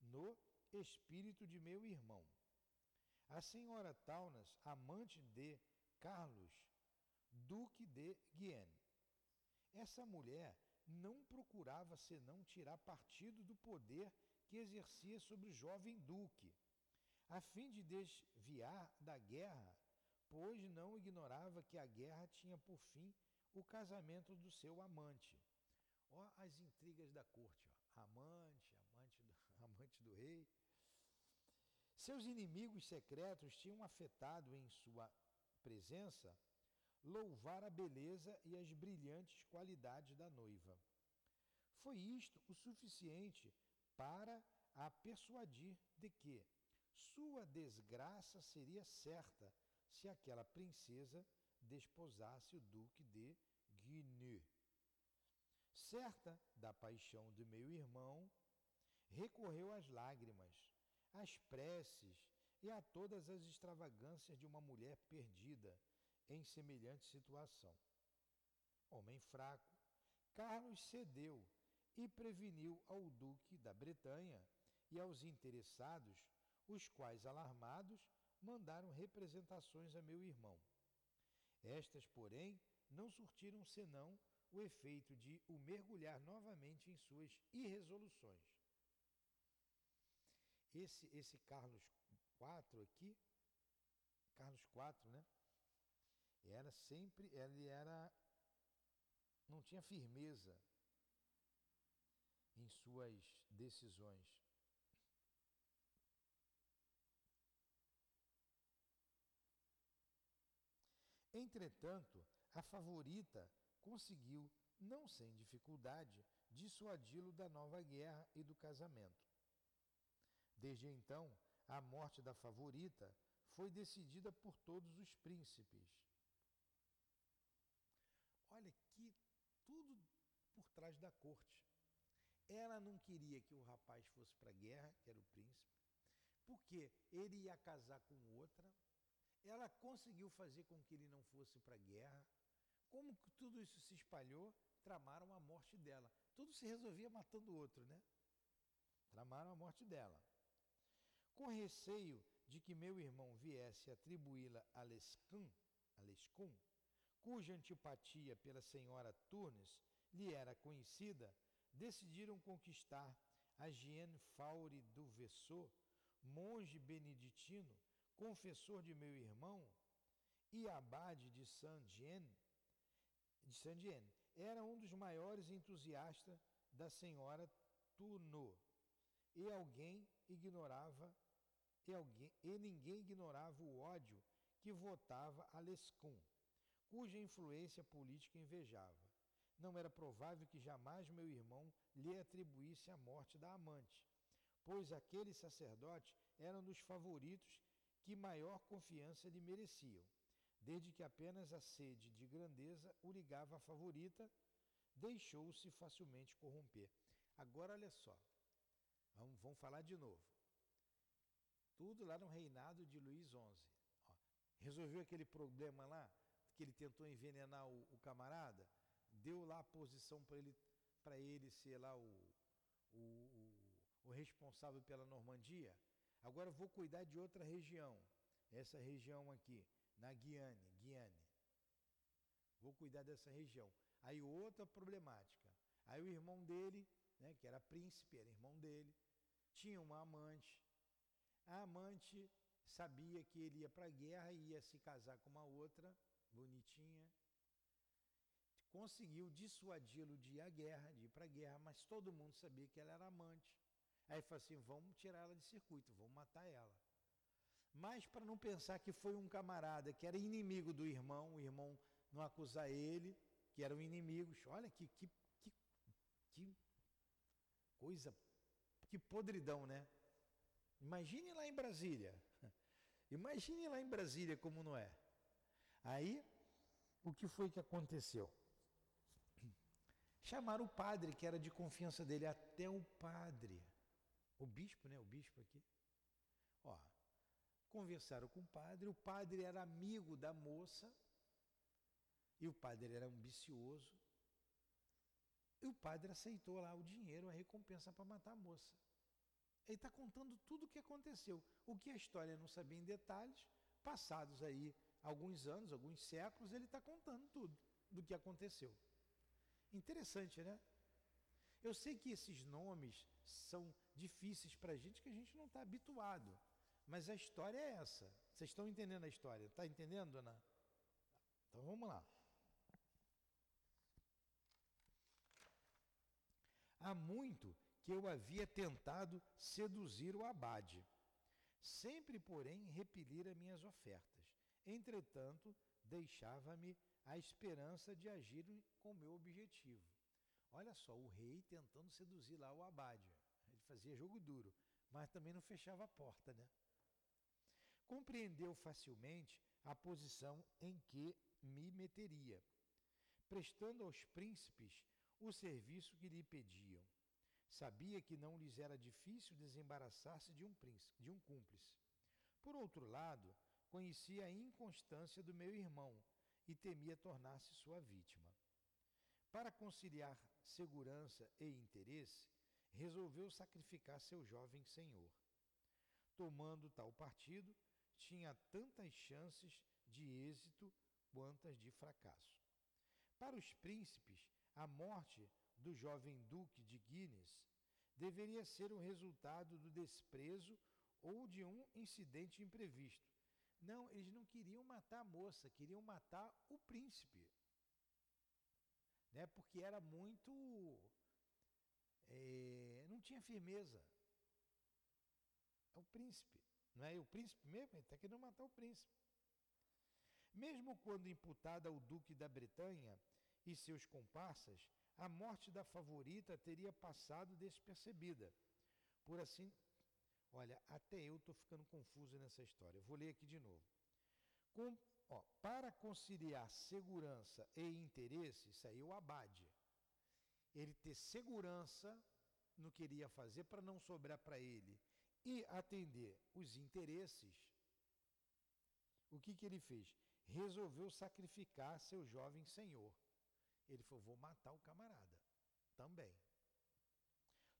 no espírito de meu irmão. A senhora Taunas, amante de Carlos, duque de Guienne. Essa mulher não procurava senão tirar partido do poder que exercia sobre o jovem duque, a fim de desviar da guerra, pois não ignorava que a guerra tinha por fim o casamento do seu amante. Ó as intrigas da corte, ó. amante, amante do, amante do rei. Seus inimigos secretos tinham afetado em sua presença louvar a beleza e as brilhantes qualidades da noiva. Foi isto o suficiente para a persuadir de que sua desgraça seria certa se aquela princesa desposasse o duque de Guinée. Certa da paixão de meu irmão, recorreu às lágrimas, às preces e a todas as extravagâncias de uma mulher perdida em semelhante situação. Homem fraco, Carlos cedeu e preveniu ao duque da Bretanha e aos interessados, os quais, alarmados, mandaram representações a meu irmão. Estas, porém, não surtiram senão o efeito de o mergulhar novamente em suas irresoluções. Esse, esse Carlos IV aqui, Carlos IV, né? Era sempre, ele era, não tinha firmeza em suas decisões. Entretanto, a favorita conseguiu, não sem dificuldade, dissuadi-lo da nova guerra e do casamento. Desde então, a morte da favorita foi decidida por todos os príncipes. Olha que tudo por trás da corte. Ela não queria que o rapaz fosse para a guerra, que era o príncipe, porque ele ia casar com outra. Ela conseguiu fazer com que ele não fosse para a guerra. Como tudo isso se espalhou, tramaram a morte dela. Tudo se resolvia matando o outro, né? Tramaram a morte dela. Com receio de que meu irmão viesse atribuí-la a Lescun, a Lescun, cuja antipatia pela senhora Turnes lhe era conhecida, decidiram conquistar a Jean Faure do Vessot, monge beneditino, confessor de meu irmão, e abade de Saint-Jean, de Saint-Jean, era um dos maiores entusiastas da senhora Tourneau, e alguém ignorava e, alguém, e ninguém ignorava o ódio que votava a Lescun, cuja influência política invejava não era provável que jamais meu irmão lhe atribuísse a morte da amante, pois aquele sacerdote era um dos favoritos que maior confiança lhe mereciam, desde que apenas a sede de grandeza o ligava à favorita, deixou-se facilmente corromper. Agora olha só, vamos, vamos falar de novo. Tudo lá no reinado de Luís XI. Ó, resolveu aquele problema lá, que ele tentou envenenar o, o camarada? deu lá a posição para ele, ele ser lá o, o, o, o responsável pela Normandia. Agora vou cuidar de outra região, essa região aqui, na Guiane, Guiane. Vou cuidar dessa região. Aí outra problemática. Aí o irmão dele, né, que era príncipe, era irmão dele, tinha uma amante. A amante sabia que ele ia para a guerra e ia se casar com uma outra, bonitinha conseguiu dissuadi-lo de ir à guerra, de ir para a guerra, mas todo mundo sabia que ela era amante. Aí falou assim: vamos tirar ela de circuito, vamos matar ela. Mas para não pensar que foi um camarada que era inimigo do irmão, o irmão não acusar ele, que eram inimigos. Olha que, que, que, que coisa, que podridão, né? Imagine lá em Brasília. Imagine lá em Brasília como não é. Aí, o que foi que aconteceu? Chamaram o padre, que era de confiança dele, até o padre. O bispo, né? O bispo aqui. Ó, conversaram com o padre, o padre era amigo da moça, e o padre era ambicioso. E o padre aceitou lá o dinheiro, a recompensa para matar a moça. Ele está contando tudo o que aconteceu. O que a história não sabia em detalhes, passados aí alguns anos, alguns séculos, ele está contando tudo do que aconteceu. Interessante, né? Eu sei que esses nomes são difíceis para a gente, que a gente não está habituado. Mas a história é essa. Vocês estão entendendo a história? Está entendendo, Ana? Então vamos lá. Há muito que eu havia tentado seduzir o abade, sempre, porém, repelir as minhas ofertas. Entretanto, deixava-me a esperança de agir com meu objetivo. Olha só, o rei tentando seduzir lá o abade. Ele fazia jogo duro, mas também não fechava a porta, né? Compreendeu facilmente a posição em que me meteria, prestando aos príncipes o serviço que lhe pediam. Sabia que não lhes era difícil desembaraçar-se de um príncipe, de um cúmplice. Por outro lado, conhecia a inconstância do meu irmão e temia tornar-se sua vítima. Para conciliar segurança e interesse, resolveu sacrificar seu jovem senhor. Tomando tal partido, tinha tantas chances de êxito quantas de fracasso. Para os príncipes, a morte do jovem duque de Guinness deveria ser o resultado do desprezo ou de um incidente imprevisto. Não, eles não queriam matar a moça, queriam matar o príncipe. Né? Porque era muito. É, não tinha firmeza. É o príncipe. Não é o príncipe mesmo? Ele está querendo matar o príncipe. Mesmo quando imputada ao duque da Bretanha e seus comparsas, a morte da favorita teria passado despercebida. Por assim, olha, até eu estou ficando confuso nessa história. Vou ler aqui de novo. Com, ó, para conciliar segurança e interesse, saiu o abade. Ele ter segurança no que iria fazer para não sobrar para ele e atender os interesses. O que, que ele fez? Resolveu sacrificar seu jovem senhor. Ele falou: vou matar o camarada também.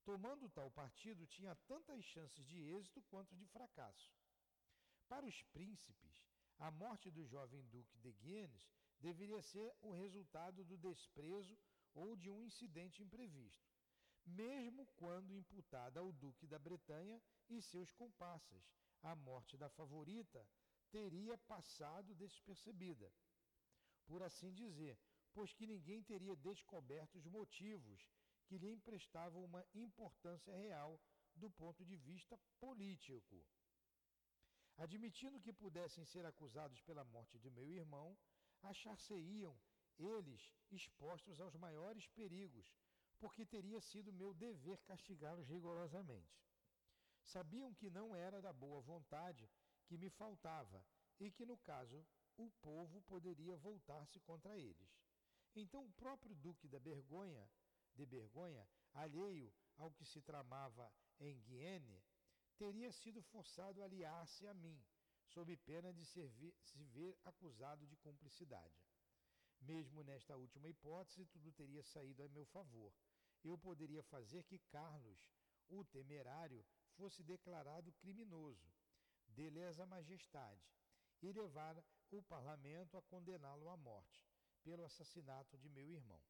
Tomando tal partido, tinha tantas chances de êxito quanto de fracasso. Para os príncipes, a morte do jovem duque de Guienness deveria ser o resultado do desprezo ou de um incidente imprevisto, mesmo quando imputada ao duque da Bretanha e seus comparsas. A morte da favorita teria passado despercebida. Por assim dizer, pois que ninguém teria descoberto os motivos que lhe emprestavam uma importância real do ponto de vista político. Admitindo que pudessem ser acusados pela morte de meu irmão, achar-se-iam eles expostos aos maiores perigos, porque teria sido meu dever castigá-los rigorosamente. Sabiam que não era da boa vontade que me faltava e que, no caso, o povo poderia voltar-se contra eles. Então o próprio duque da Bergonha, de Bergonha, alheio ao que se tramava em Guiene, teria sido forçado a aliar-se a mim, sob pena de se ver acusado de cumplicidade. Mesmo nesta última hipótese, tudo teria saído a meu favor. Eu poderia fazer que Carlos, o temerário, fosse declarado criminoso, de lesa majestade, e levar o parlamento a condená-lo à morte pelo assassinato de meu irmão.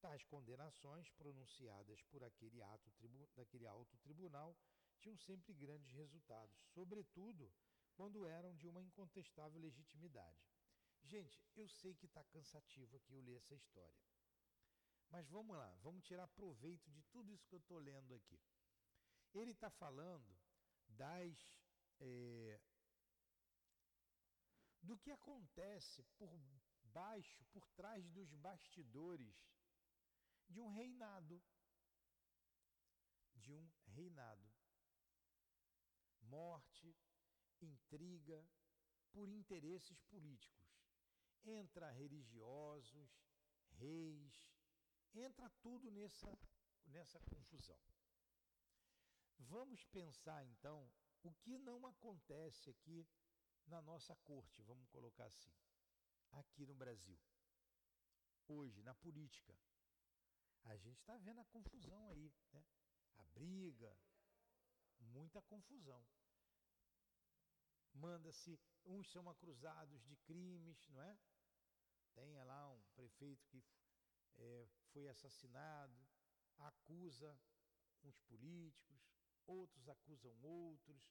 Tais condenações, pronunciadas por aquele, ato, daquele alto tribunal, tinham sempre grandes resultados, sobretudo quando eram de uma incontestável legitimidade. Gente, eu sei que está cansativo aqui eu ler essa história. Mas vamos lá, vamos tirar proveito de tudo isso que eu estou lendo aqui. Ele está falando das. É, do que acontece por baixo, por trás dos bastidores de um reinado. De um reinado. Morte, intriga, por interesses políticos. Entra religiosos, reis, entra tudo nessa, nessa confusão. Vamos pensar então o que não acontece aqui na nossa corte, vamos colocar assim aqui no Brasil. Hoje, na política. A gente está vendo a confusão aí, né? A briga, muita confusão. Manda-se, uns são acusados de crimes, não é? Tem lá um prefeito que é, foi assassinado, acusa uns políticos, outros acusam outros.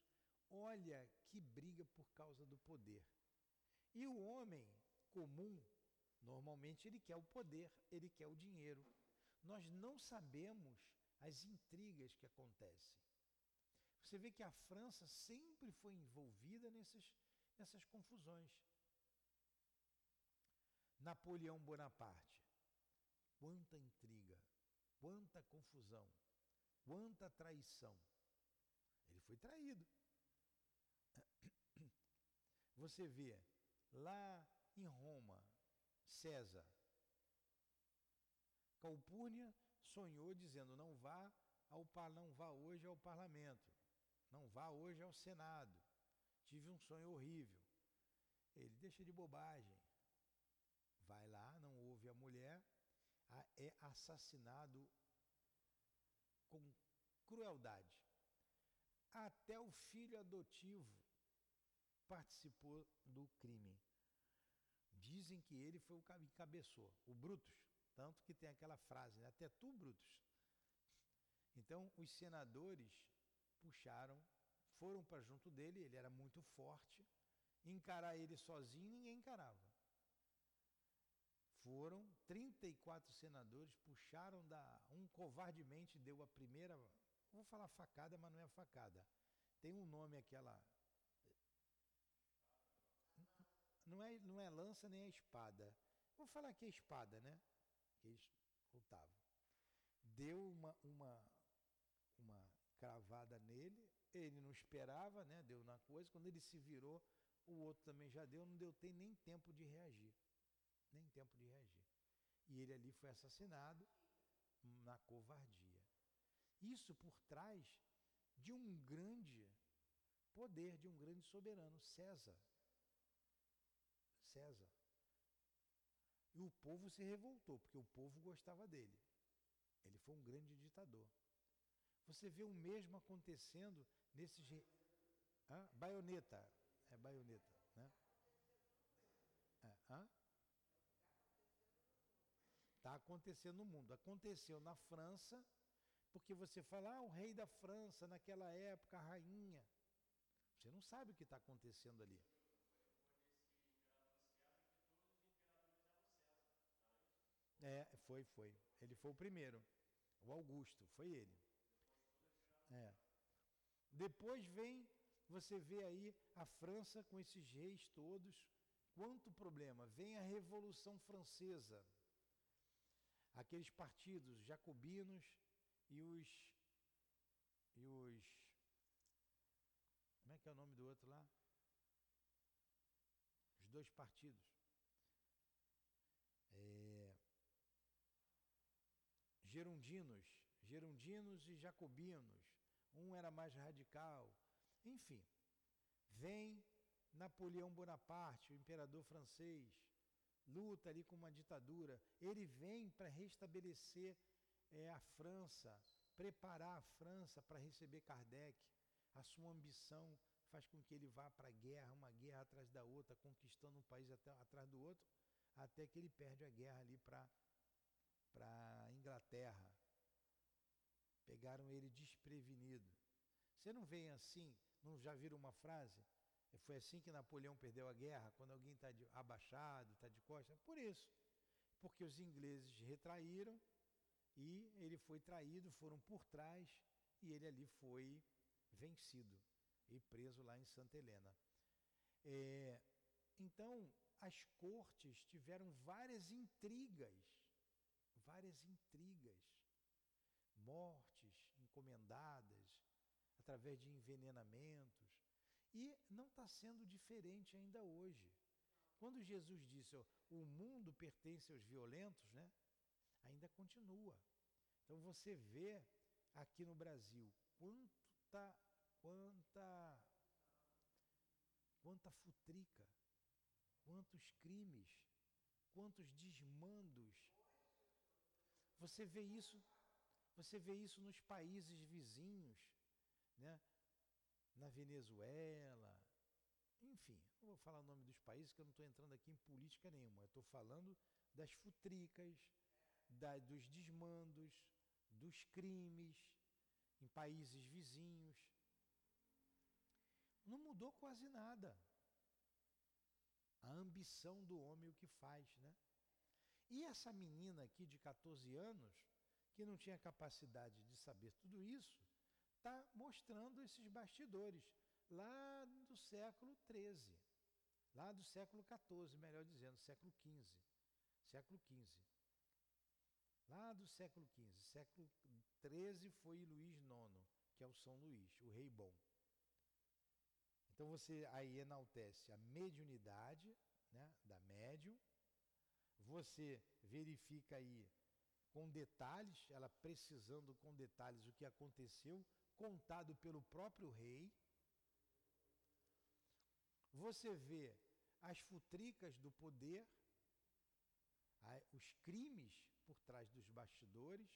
Olha que briga por causa do poder. E o homem comum, normalmente ele quer o poder, ele quer o dinheiro. Nós não sabemos as intrigas que acontecem. Você vê que a França sempre foi envolvida nessas, nessas confusões. Napoleão Bonaparte, quanta intriga, quanta confusão, quanta traição. Ele foi traído. Você vê lá em Roma, César, Calpurnia sonhou dizendo: não vá ao não vá hoje ao parlamento, não vá hoje ao Senado. Tive um sonho horrível. Ele deixa de bobagem. Vai lá, não ouve a mulher, é assassinado com crueldade. Até o filho adotivo participou do crime. Dizem que ele foi o que encabeçou, o Brutus. Tanto que tem aquela frase, né? até tu, Brutus. Então, os senadores puxaram, foram para junto dele, ele era muito forte. Encarar ele sozinho, ninguém encarava. Foram 34 senadores, puxaram da. Um covardemente deu a primeira. Vou falar facada, mas não é facada. Tem um nome aquela. Não é, não é lança nem é espada. Vou falar que é espada, né? Que eles lutavam. Deu uma, uma, uma cravada nele, ele não esperava, né? Deu na coisa. Quando ele se virou, o outro também já deu, não deu nem tempo de reagir nem tempo de reagir. E ele ali foi assassinado na covardia. Isso por trás de um grande poder, de um grande soberano, César. César. E o povo se revoltou, porque o povo gostava dele. Ele foi um grande ditador. Você vê o mesmo acontecendo nesses. Hã? Baioneta. É baioneta, né? É. Hã? Está acontecendo no mundo. Aconteceu na França, porque você fala, ah, o rei da França, naquela época, a rainha. Você não sabe o que está acontecendo ali. É, foi, foi. Ele foi o primeiro. O Augusto, foi ele. É. Depois vem, você vê aí a França com esses reis todos. Quanto problema? Vem a Revolução Francesa aqueles partidos jacobinos e os e os como é que é o nome do outro lá? Os dois partidos. Gerundinos, gerundinos e jacobinos. Um era mais radical. Enfim, vem Napoleão Bonaparte, o imperador francês, luta ali com uma ditadura. Ele vem para restabelecer é, a França, preparar a França para receber Kardec. A sua ambição faz com que ele vá para a guerra, uma guerra atrás da outra, conquistando um país até, atrás do outro, até que ele perde a guerra ali para Inglaterra. Pegaram ele desprevenido. Você não vem assim, não já viram uma frase? Foi assim que Napoleão perdeu a guerra, quando alguém está abaixado, está de costas. Por isso. Porque os ingleses retraíram e ele foi traído, foram por trás e ele ali foi vencido e preso lá em Santa Helena. É, então, as cortes tiveram várias intrigas, várias intrigas, mortes encomendadas através de envenenamentos, e não está sendo diferente ainda hoje. Quando Jesus disse o mundo pertence aos violentos, né? ainda continua. Então você vê aqui no Brasil quanta, quanta, quanta futrica, quantos crimes, quantos desmandos. Você vê isso, você vê isso nos países vizinhos, né? Na Venezuela, enfim, não vou falar o nome dos países, que eu não estou entrando aqui em política nenhuma. Eu estou falando das futricas, da, dos desmandos, dos crimes em países vizinhos. Não mudou quase nada. A ambição do homem o que faz, né? E essa menina aqui de 14 anos, que não tinha capacidade de saber tudo isso, está mostrando esses bastidores lá do século XIII, lá do século XIV, melhor dizendo, século XV, século XV. Lá do século XV, século XIII foi Luís IX, que é o São Luís, o rei bom. Então você aí enaltece a mediunidade né, da médium, você verifica aí com detalhes, ela precisando com detalhes o que aconteceu, contado pelo próprio rei. Você vê as futricas do poder, os crimes por trás dos bastidores,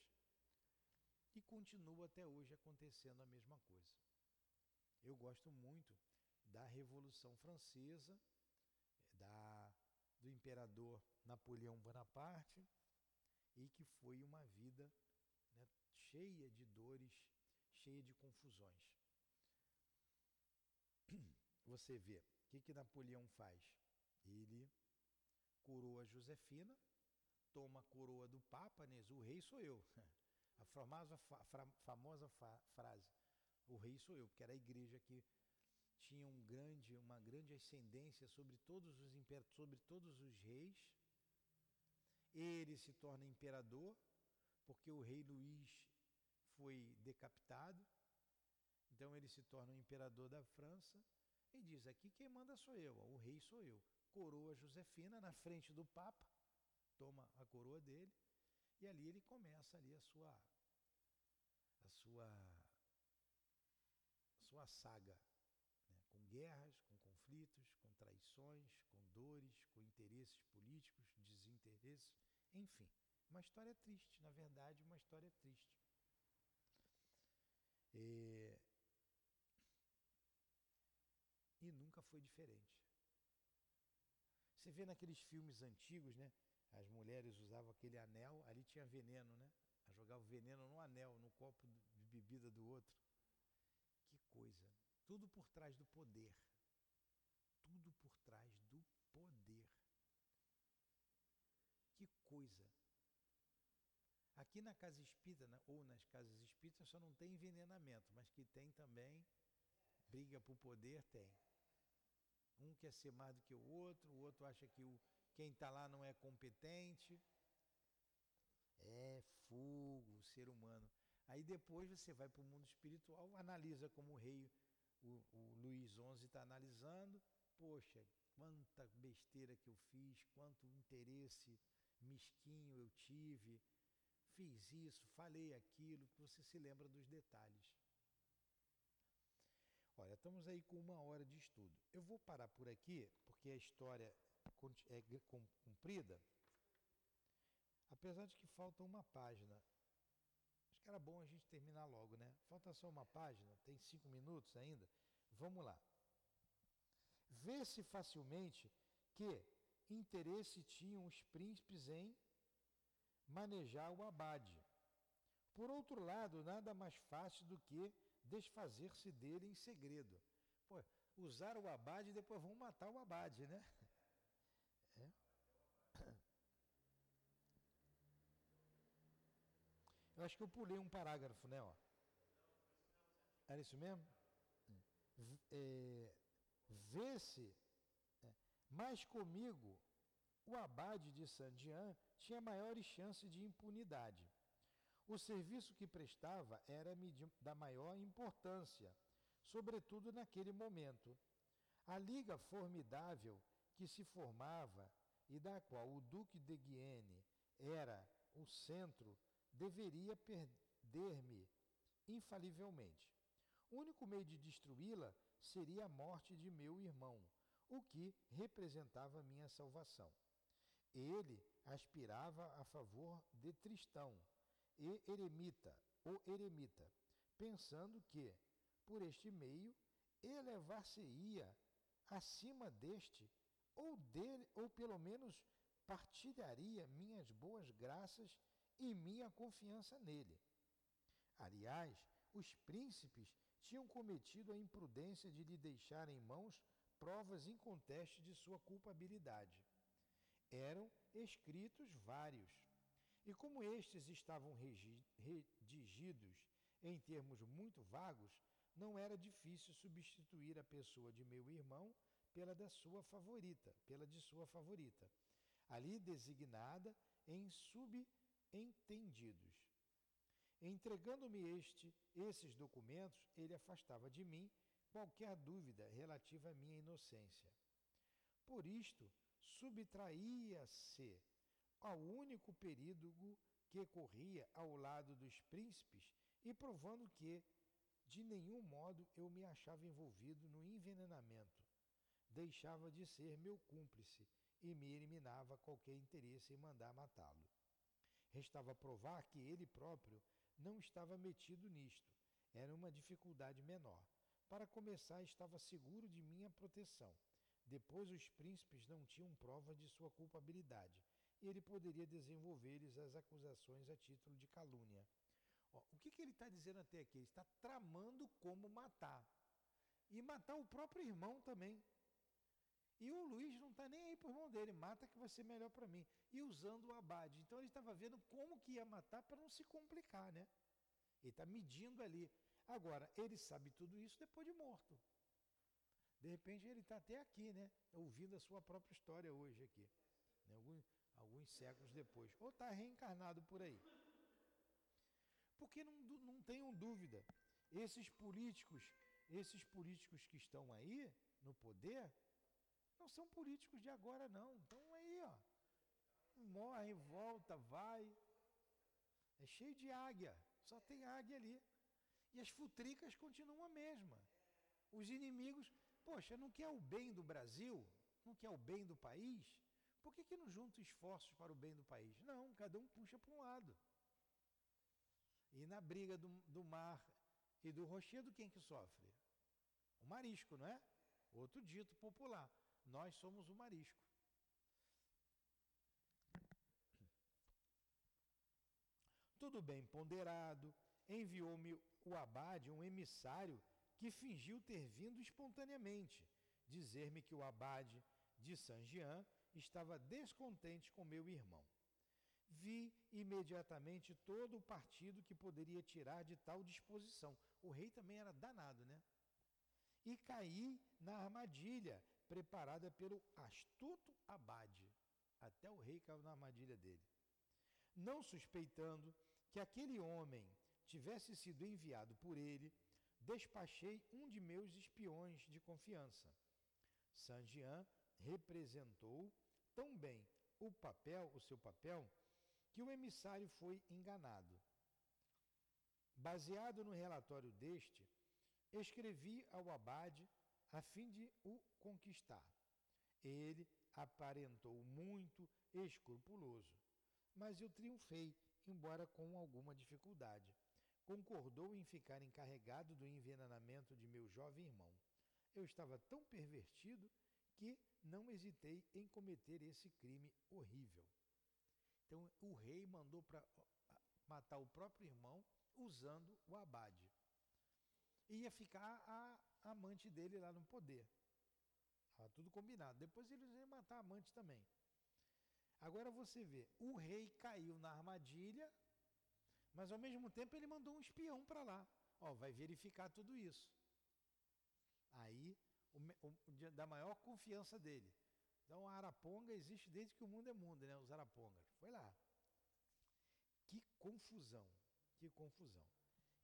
e continua até hoje acontecendo a mesma coisa. Eu gosto muito da Revolução Francesa, da, do imperador Napoleão Bonaparte, e que foi uma vida né, cheia de dores, cheia de confusões. Você vê, o que, que Napoleão faz? Ele coroa Josefina, toma a coroa do Papa, né? o rei sou eu. A famosa, fa, famosa fa, frase, o rei sou eu, porque era a igreja que tinha um grande, uma grande ascendência sobre todos os sobre todos os reis. Ele se torna imperador, porque o rei Luís foi decapitado. Então ele se torna o imperador da França e diz: aqui quem manda sou eu, o rei sou eu. Coroa Josefina na frente do Papa, toma a coroa dele e ali ele começa ali a sua a sua a sua saga guerras, com conflitos, com traições, com dores, com interesses políticos, desinteresses, enfim. Uma história triste, na verdade, uma história triste. E, e nunca foi diferente. Você vê naqueles filmes antigos, né? As mulheres usavam aquele anel, ali tinha veneno, né? Jogavam veneno no anel, no copo de bebida do outro. Que coisa. Tudo por trás do poder. Tudo por trás do poder. Que coisa. Aqui na casa espírita, ou nas casas espíritas, só não tem envenenamento, mas que tem também briga por poder, tem. Um quer ser mais do que o outro, o outro acha que o, quem está lá não é competente. É fogo, o ser humano. Aí depois você vai para o mundo espiritual, analisa como o rei o, o Luiz XI está analisando, poxa, quanta besteira que eu fiz, quanto interesse mesquinho eu tive, fiz isso, falei aquilo, você se lembra dos detalhes. Olha, estamos aí com uma hora de estudo. Eu vou parar por aqui, porque a história é comprida, apesar de que falta uma página era bom a gente terminar logo, né? Falta só uma página, tem cinco minutos ainda. Vamos lá. Vê-se facilmente que interesse tinham os príncipes em manejar o abade. Por outro lado, nada mais fácil do que desfazer-se dele em segredo. Pô, usar o abade e depois vão matar o abade, né? É. Eu acho que eu pulei um parágrafo, né? Ó. Era isso mesmo? É, Vê-se, é, mas comigo, o abade de Sandian tinha maiores chances de impunidade. O serviço que prestava era-me da maior importância, sobretudo naquele momento. A liga formidável que se formava e da qual o Duque de Guienne era o centro deveria perder-me infalivelmente. O único meio de destruí-la seria a morte de meu irmão, o que representava minha salvação. Ele aspirava a favor de Tristão, e eremita, o eremita, pensando que, por este meio, elevar-se-ia acima deste, ou dele, ou pelo menos partilharia minhas boas graças e minha confiança nele. Aliás, os príncipes tinham cometido a imprudência de lhe deixar em mãos provas incontestes de sua culpabilidade. Eram escritos vários. E como estes estavam redigidos em termos muito vagos, não era difícil substituir a pessoa de meu irmão pela da sua favorita, pela de sua favorita, ali designada em subentendidos. Entregando-me este, esses documentos, ele afastava de mim qualquer dúvida relativa à minha inocência. Por isto, subtraía-se ao único período que corria ao lado dos príncipes e provando que, de nenhum modo, eu me achava envolvido no envenenamento. Deixava de ser meu cúmplice e me eliminava qualquer interesse em mandar matá-lo. Restava provar que ele próprio não estava metido nisto. Era uma dificuldade menor. Para começar, estava seguro de minha proteção. Depois, os príncipes não tinham prova de sua culpabilidade e ele poderia desenvolver-lhes as acusações a título de calúnia. Ó, o que, que ele está dizendo até aqui? Ele está tramando como matar. E matar o próprio irmão também. E o Luiz não está nem aí para o irmão dele, mata que vai ser melhor para mim. E usando o abade. Então ele estava vendo como que ia matar para não se complicar, né? Ele está medindo ali. Agora, ele sabe tudo isso depois de morto. De repente ele está até aqui, né? Ouvindo a sua própria história hoje aqui. Né? Alguns, alguns séculos depois. Ou está reencarnado por aí. Porque não, não tenham dúvida, esses políticos, esses políticos que estão aí no poder, não são políticos de agora não. Então aí, ó, morre, volta, vai. É cheio de águia, só tem águia ali. E as futricas continuam a mesma. Os inimigos, poxa, não quer o bem do Brasil? Não quer o bem do país? Por que, que não junta esforços para o bem do país? Não, cada um puxa para um lado. E na briga do, do mar e do rochedo, quem que sofre? O marisco, não é? Outro dito popular. Nós somos o marisco. Tudo bem ponderado, enviou-me o abade um emissário que fingiu ter vindo espontaneamente, dizer-me que o abade de Saint-Jean estava descontente com meu irmão. Vi imediatamente todo o partido que poderia tirar de tal disposição. O rei também era danado, né? E caí na armadilha preparada pelo astuto abade. Até o rei caiu na armadilha dele. Não suspeitando que aquele homem tivesse sido enviado por ele, despachei um de meus espiões de confiança. Sanjian representou tão bem o papel, o seu papel, que o emissário foi enganado. Baseado no relatório deste, escrevi ao abade a fim de o conquistar. Ele aparentou muito escrupuloso, mas eu triunfei, embora com alguma dificuldade. Concordou em ficar encarregado do envenenamento de meu jovem irmão. Eu estava tão pervertido que não hesitei em cometer esse crime horrível. Então o rei mandou para matar o próprio irmão usando o abade. Ia ficar a amante dele lá no poder. Estava tudo combinado. Depois eles iam matar a amante também. Agora você vê, o rei caiu na armadilha, mas ao mesmo tempo ele mandou um espião para lá. Ó, vai verificar tudo isso. Aí, o, o, da maior confiança dele. Então, a Araponga existe desde que o mundo é mundo, né? Os Arapongas. Foi lá. Que confusão, que confusão.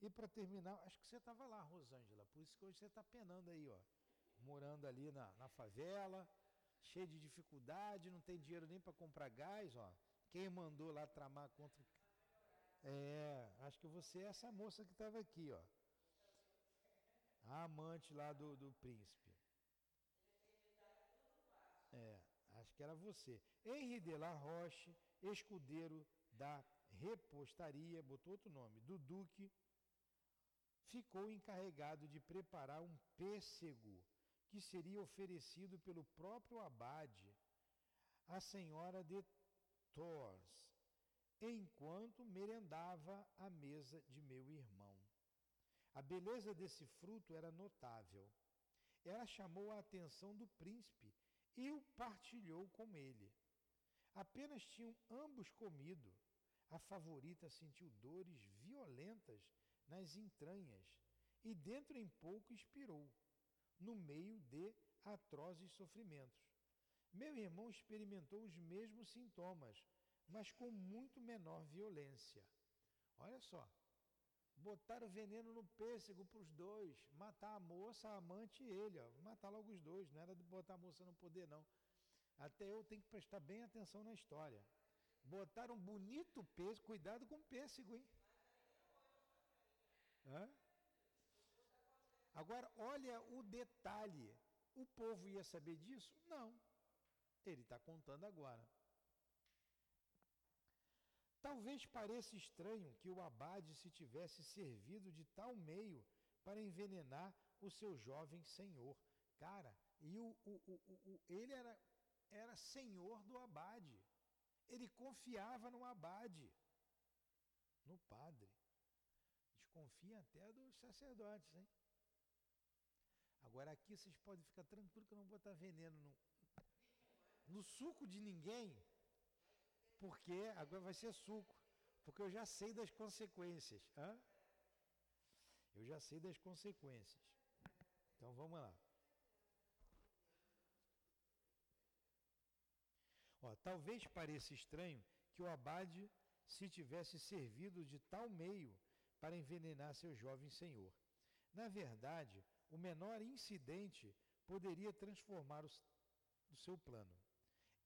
E para terminar, acho que você estava lá, Rosângela, por isso que hoje você está penando aí, ó morando ali na, na favela, cheio de dificuldade, não tem dinheiro nem para comprar gás, ó. Quem mandou lá tramar contra. É, acho que você é essa moça que estava aqui, ó. A amante lá do, do príncipe. É, acho que era você. Henri de la Roche, escudeiro da repostaria, botou outro nome, do duque, ficou encarregado de preparar um pêssego que seria oferecido pelo próprio abade à senhora de Tours, enquanto merendava à mesa de meu irmão. A beleza desse fruto era notável. Ela chamou a atenção do príncipe e o partilhou com ele. Apenas tinham ambos comido. A favorita sentiu dores violentas nas entranhas e dentro em pouco expirou, no meio de atrozes sofrimentos. Meu irmão experimentou os mesmos sintomas, mas com muito menor violência. Olha só, botaram veneno no pêssego para os dois, matar a moça, a amante e ele, ó, matar logo os dois, não era de botar a moça no poder, não. Até eu tenho que prestar bem atenção na história. Botaram um bonito pêssego, cuidado com o pêssego, hein? Hã? Agora, olha o detalhe. O povo ia saber disso? Não. Ele está contando agora. Talvez pareça estranho que o abade se tivesse servido de tal meio para envenenar o seu jovem senhor. Cara, e o, o, o, ele era, era senhor do abade. Ele confiava no abade, no padre. Desconfia até dos sacerdotes, hein? Agora aqui vocês podem ficar tranquilos que eu não vou botar veneno no, no suco de ninguém, porque agora vai ser suco, porque eu já sei das consequências. Hã? Eu já sei das consequências. Então vamos lá. Ó, talvez pareça estranho que o abade se tivesse servido de tal meio para envenenar seu jovem senhor. Na verdade, o menor incidente poderia transformar o, seu plano.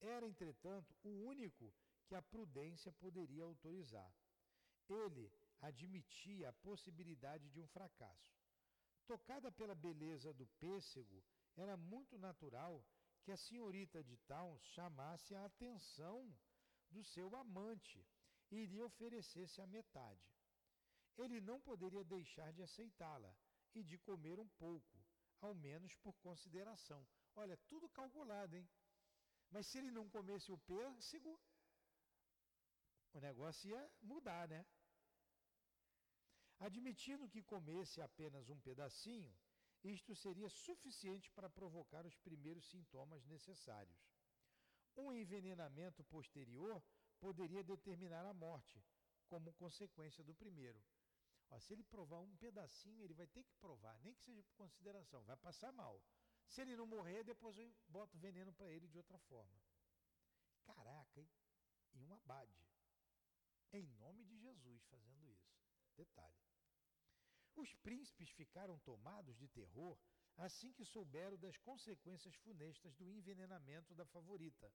Era, entretanto, o único que a prudência poderia autorizar. Ele admitia a possibilidade de um fracasso. Tocada pela beleza do pêssego, era muito natural que a senhorita de Towns chamasse a atenção do seu amante e lhe oferecesse a metade. Ele não poderia deixar de aceitá-la e de comer um pouco, ao menos por consideração. Olha, tudo calculado, hein? Mas se ele não comesse o pêssego, o negócio ia mudar, né? Admitindo que comesse apenas um pedacinho, isto seria suficiente para provocar os primeiros sintomas necessários. Um envenenamento posterior poderia determinar a morte, como consequência do primeiro. Ó, se ele provar um pedacinho, ele vai ter que provar, nem que seja por consideração, vai passar mal. Se ele não morrer, depois eu boto veneno para ele de outra forma. Caraca, hein? E um abade. Em nome de Jesus fazendo isso. Detalhe. Os príncipes ficaram tomados de terror assim que souberam das consequências funestas do envenenamento da favorita.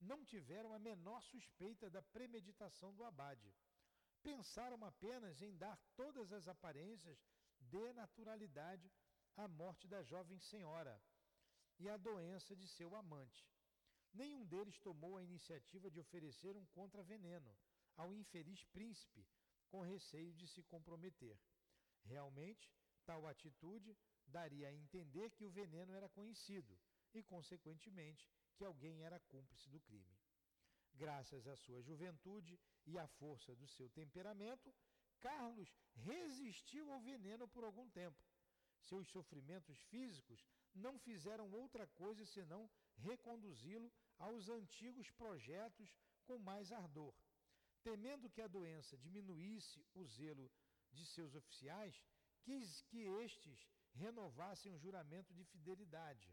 Não tiveram a menor suspeita da premeditação do abade. Pensaram apenas em dar todas as aparências de naturalidade à morte da jovem senhora e à doença de seu amante. Nenhum deles tomou a iniciativa de oferecer um contraveneno ao infeliz príncipe, com receio de se comprometer. Realmente, tal atitude daria a entender que o veneno era conhecido e, consequentemente, que alguém era cúmplice do crime. Graças à sua juventude e à força do seu temperamento, Carlos resistiu ao veneno por algum tempo. Seus sofrimentos físicos não fizeram outra coisa senão reconduzi-lo aos antigos projetos com mais ardor. Temendo que a doença diminuísse o zelo de seus oficiais, quis que estes renovassem o juramento de fidelidade.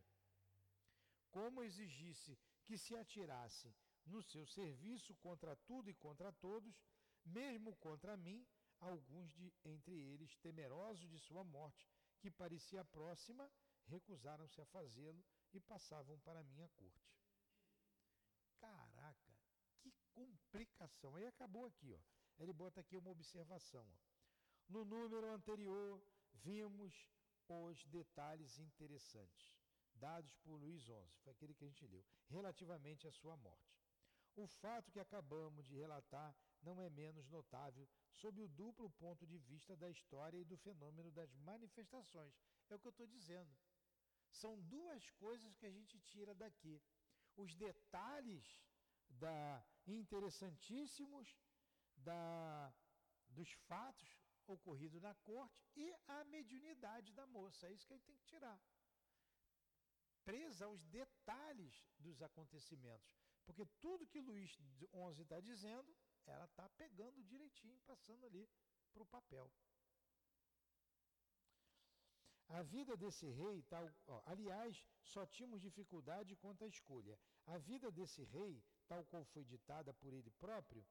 Como exigisse que se atirasse no seu serviço contra tudo e contra todos, mesmo contra mim, alguns de entre eles, temerosos de sua morte, que parecia próxima, recusaram-se a fazê-lo e passavam para minha corte. Caraca, que complicação. Aí acabou aqui, ó. Ele bota aqui uma observação. Ó. No número anterior, vimos os detalhes interessantes dados por Luiz XI, foi aquele que a gente leu, relativamente à sua morte. O fato que acabamos de relatar não é menos notável sob o duplo ponto de vista da história e do fenômeno das manifestações. É o que eu estou dizendo. São duas coisas que a gente tira daqui. Os detalhes da interessantíssimos da, dos fatos ocorridos na corte e a mediunidade da moça. É isso que a gente tem que tirar. Presa aos detalhes dos acontecimentos. Porque tudo que Luís XI está dizendo, ela está pegando direitinho, passando ali para o papel. A vida desse rei, tal, ó, aliás, só tínhamos dificuldade quanto à escolha. A vida desse rei, tal qual foi ditada por ele próprio,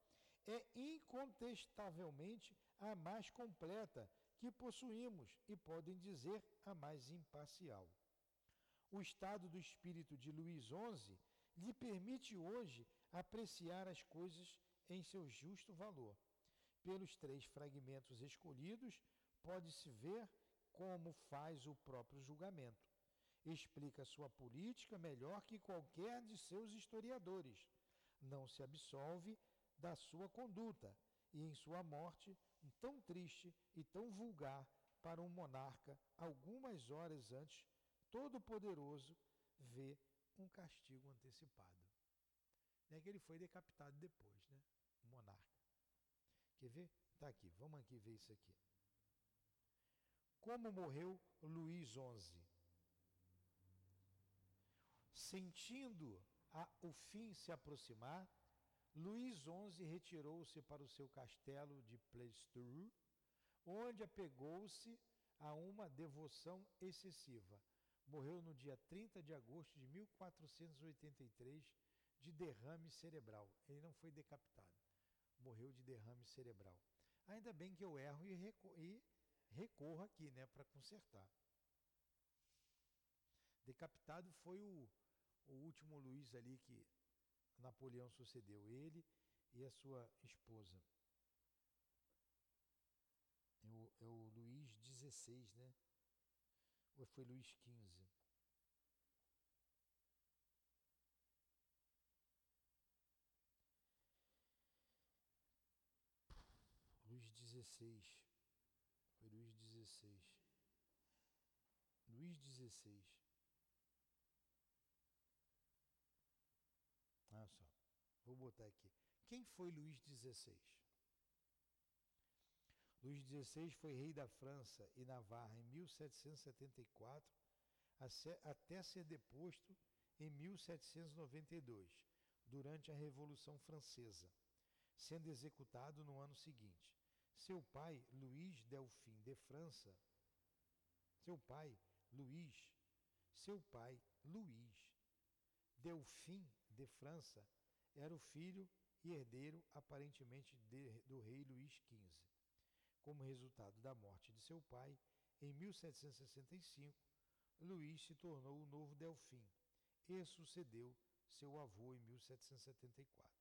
é incontestavelmente a mais completa que possuímos e podem dizer a mais imparcial. O estado do espírito de Luís XI lhe permite hoje apreciar as coisas em seu justo valor. Pelos três fragmentos escolhidos, pode-se ver como faz o próprio julgamento. Explica sua política melhor que qualquer de seus historiadores. Não se absolve da sua conduta e em sua morte, tão triste e tão vulgar para um monarca, algumas horas antes, todo-poderoso vê um castigo antecipado. É que ele foi decapitado depois, né? O monarca. Quer ver? Está aqui, vamos aqui ver isso aqui. Como morreu Luís XI? Sentindo a, o fim se aproximar, Luís XI retirou-se para o seu castelo de Plestur, onde apegou-se a uma devoção excessiva. Morreu no dia 30 de agosto de 1483 de derrame cerebral. Ele não foi decapitado, morreu de derrame cerebral. Ainda bem que eu erro e, e recorro aqui, né, para consertar. Decapitado foi o, o último Luís ali que Napoleão sucedeu ele e a sua esposa. É o, é o Luís XVI, né? Ou foi Luís XV? Luís XVI. Foi Luís XVI. Luís XVI. Olha só, vou botar aqui. Quem foi Luís XVI? Luís XVI foi rei da França e Navarra em 1774 até ser deposto em 1792, durante a Revolução Francesa, sendo executado no ano seguinte. Seu pai, Luís Delfim de França, seu pai, Luís, seu pai, Luís Delfim de França era o filho e herdeiro, aparentemente, de, do rei Luís XV. Como resultado da morte de seu pai, em 1765, Luís se tornou o novo Delfim e sucedeu seu avô em 1774.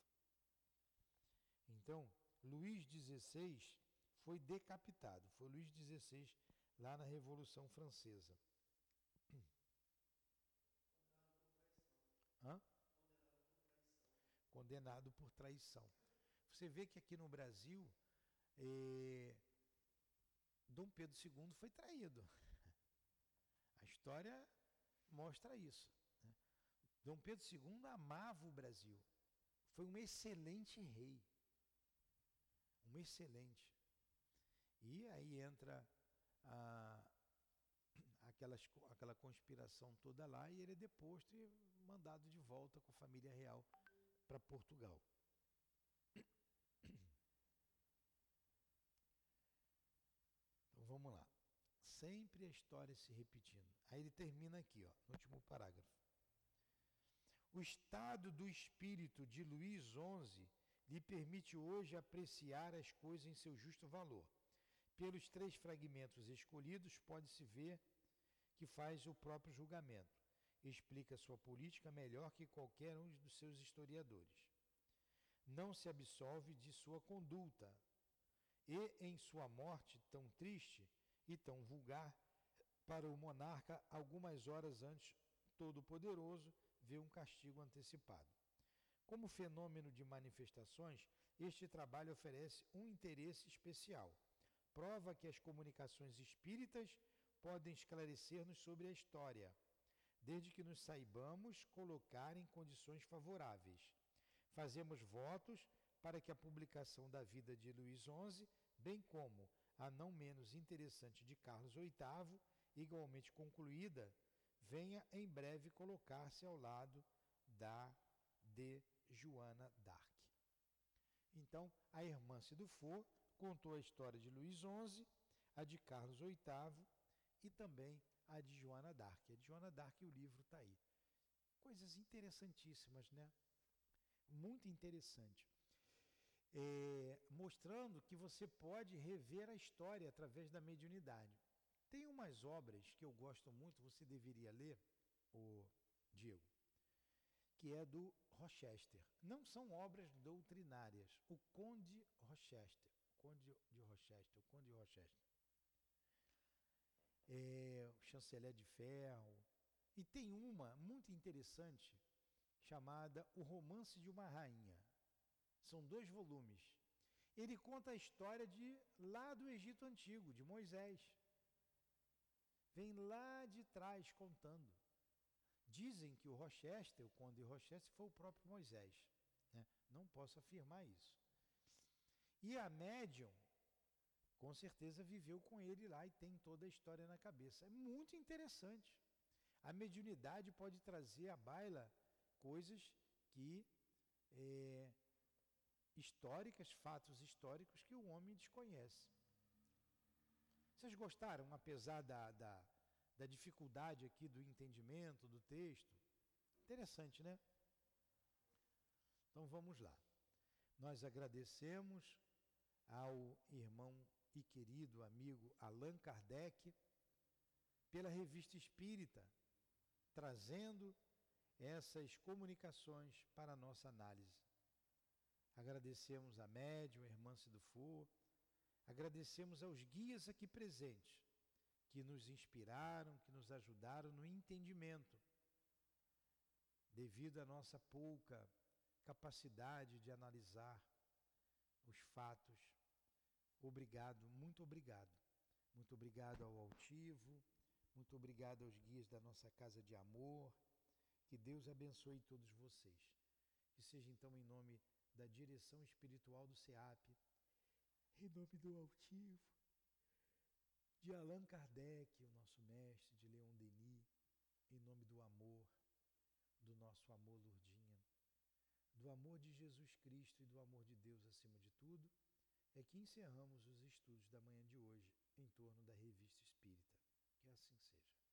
Então, Luís XVI foi decapitado. Foi Luís XVI lá na Revolução Francesa. Hã? condenado por traição. Você vê que aqui no Brasil, eh, Dom Pedro II foi traído. A história mostra isso. Né? Dom Pedro II amava o Brasil. Foi um excelente rei. Um excelente. E aí entra a, aquelas, aquela conspiração toda lá e ele é deposto e mandado de volta com a família real para Portugal. vamos lá. Sempre a história se repetindo. Aí ele termina aqui, ó, no último parágrafo. O estado do espírito de Luís XI lhe permite hoje apreciar as coisas em seu justo valor. Pelos três fragmentos escolhidos, pode-se ver que faz o próprio julgamento explica sua política melhor que qualquer um dos seus historiadores. Não se absolve de sua conduta, e em sua morte tão triste e tão vulgar, para o monarca, algumas horas antes, todo-poderoso, vê um castigo antecipado. Como fenômeno de manifestações, este trabalho oferece um interesse especial. Prova que as comunicações espíritas podem esclarecer-nos sobre a história, desde que nos saibamos colocar em condições favoráveis. Fazemos votos para que a publicação da vida de Luís XI, bem como a não menos interessante de Carlos VIII, igualmente concluída, venha em breve colocar-se ao lado da de Joana d'Arc. Então, a irmã Dufour contou a história de Luís XI, a de Carlos VIII e também a de Joana d'Arc. A de Joana d'Arc, o livro está aí. Coisas interessantíssimas, né? Muito interessante. É, mostrando que você pode rever a história através da mediunidade. Tem umas obras que eu gosto muito, você deveria ler, o Diego, que é do Rochester. Não são obras doutrinárias. O Conde Rochester, Conde de Rochester, o Conde Rochester. É, o Chanceler de Ferro. E tem uma muito interessante chamada O Romance de uma Rainha. São dois volumes. Ele conta a história de lá do Egito Antigo, de Moisés. Vem lá de trás contando. Dizem que o Rochester, o conde Rochester, foi o próprio Moisés. Né? Não posso afirmar isso. E a médium, com certeza, viveu com ele lá e tem toda a história na cabeça. É muito interessante. A mediunidade pode trazer à baila coisas que é, históricas, fatos históricos que o homem desconhece. Vocês gostaram, apesar da, da, da dificuldade aqui do entendimento do texto? Interessante, né? Então vamos lá. Nós agradecemos ao irmão e querido amigo Allan Kardec pela revista Espírita, trazendo essas comunicações para a nossa análise. Agradecemos a médium, a irmã Sidufu, agradecemos aos guias aqui presentes, que nos inspiraram, que nos ajudaram no entendimento, devido à nossa pouca capacidade de analisar os fatos. Obrigado, muito obrigado. Muito obrigado ao altivo, muito obrigado aos guias da nossa casa de amor. Que Deus abençoe todos vocês. Que seja então em nome da direção espiritual do SEAP, em nome do altivo, de Allan Kardec, o nosso mestre, de Leon Denis, em nome do amor, do nosso amor Lourdinha, do amor de Jesus Cristo e do amor de Deus acima de tudo, é que encerramos os estudos da manhã de hoje em torno da revista espírita. Que assim seja.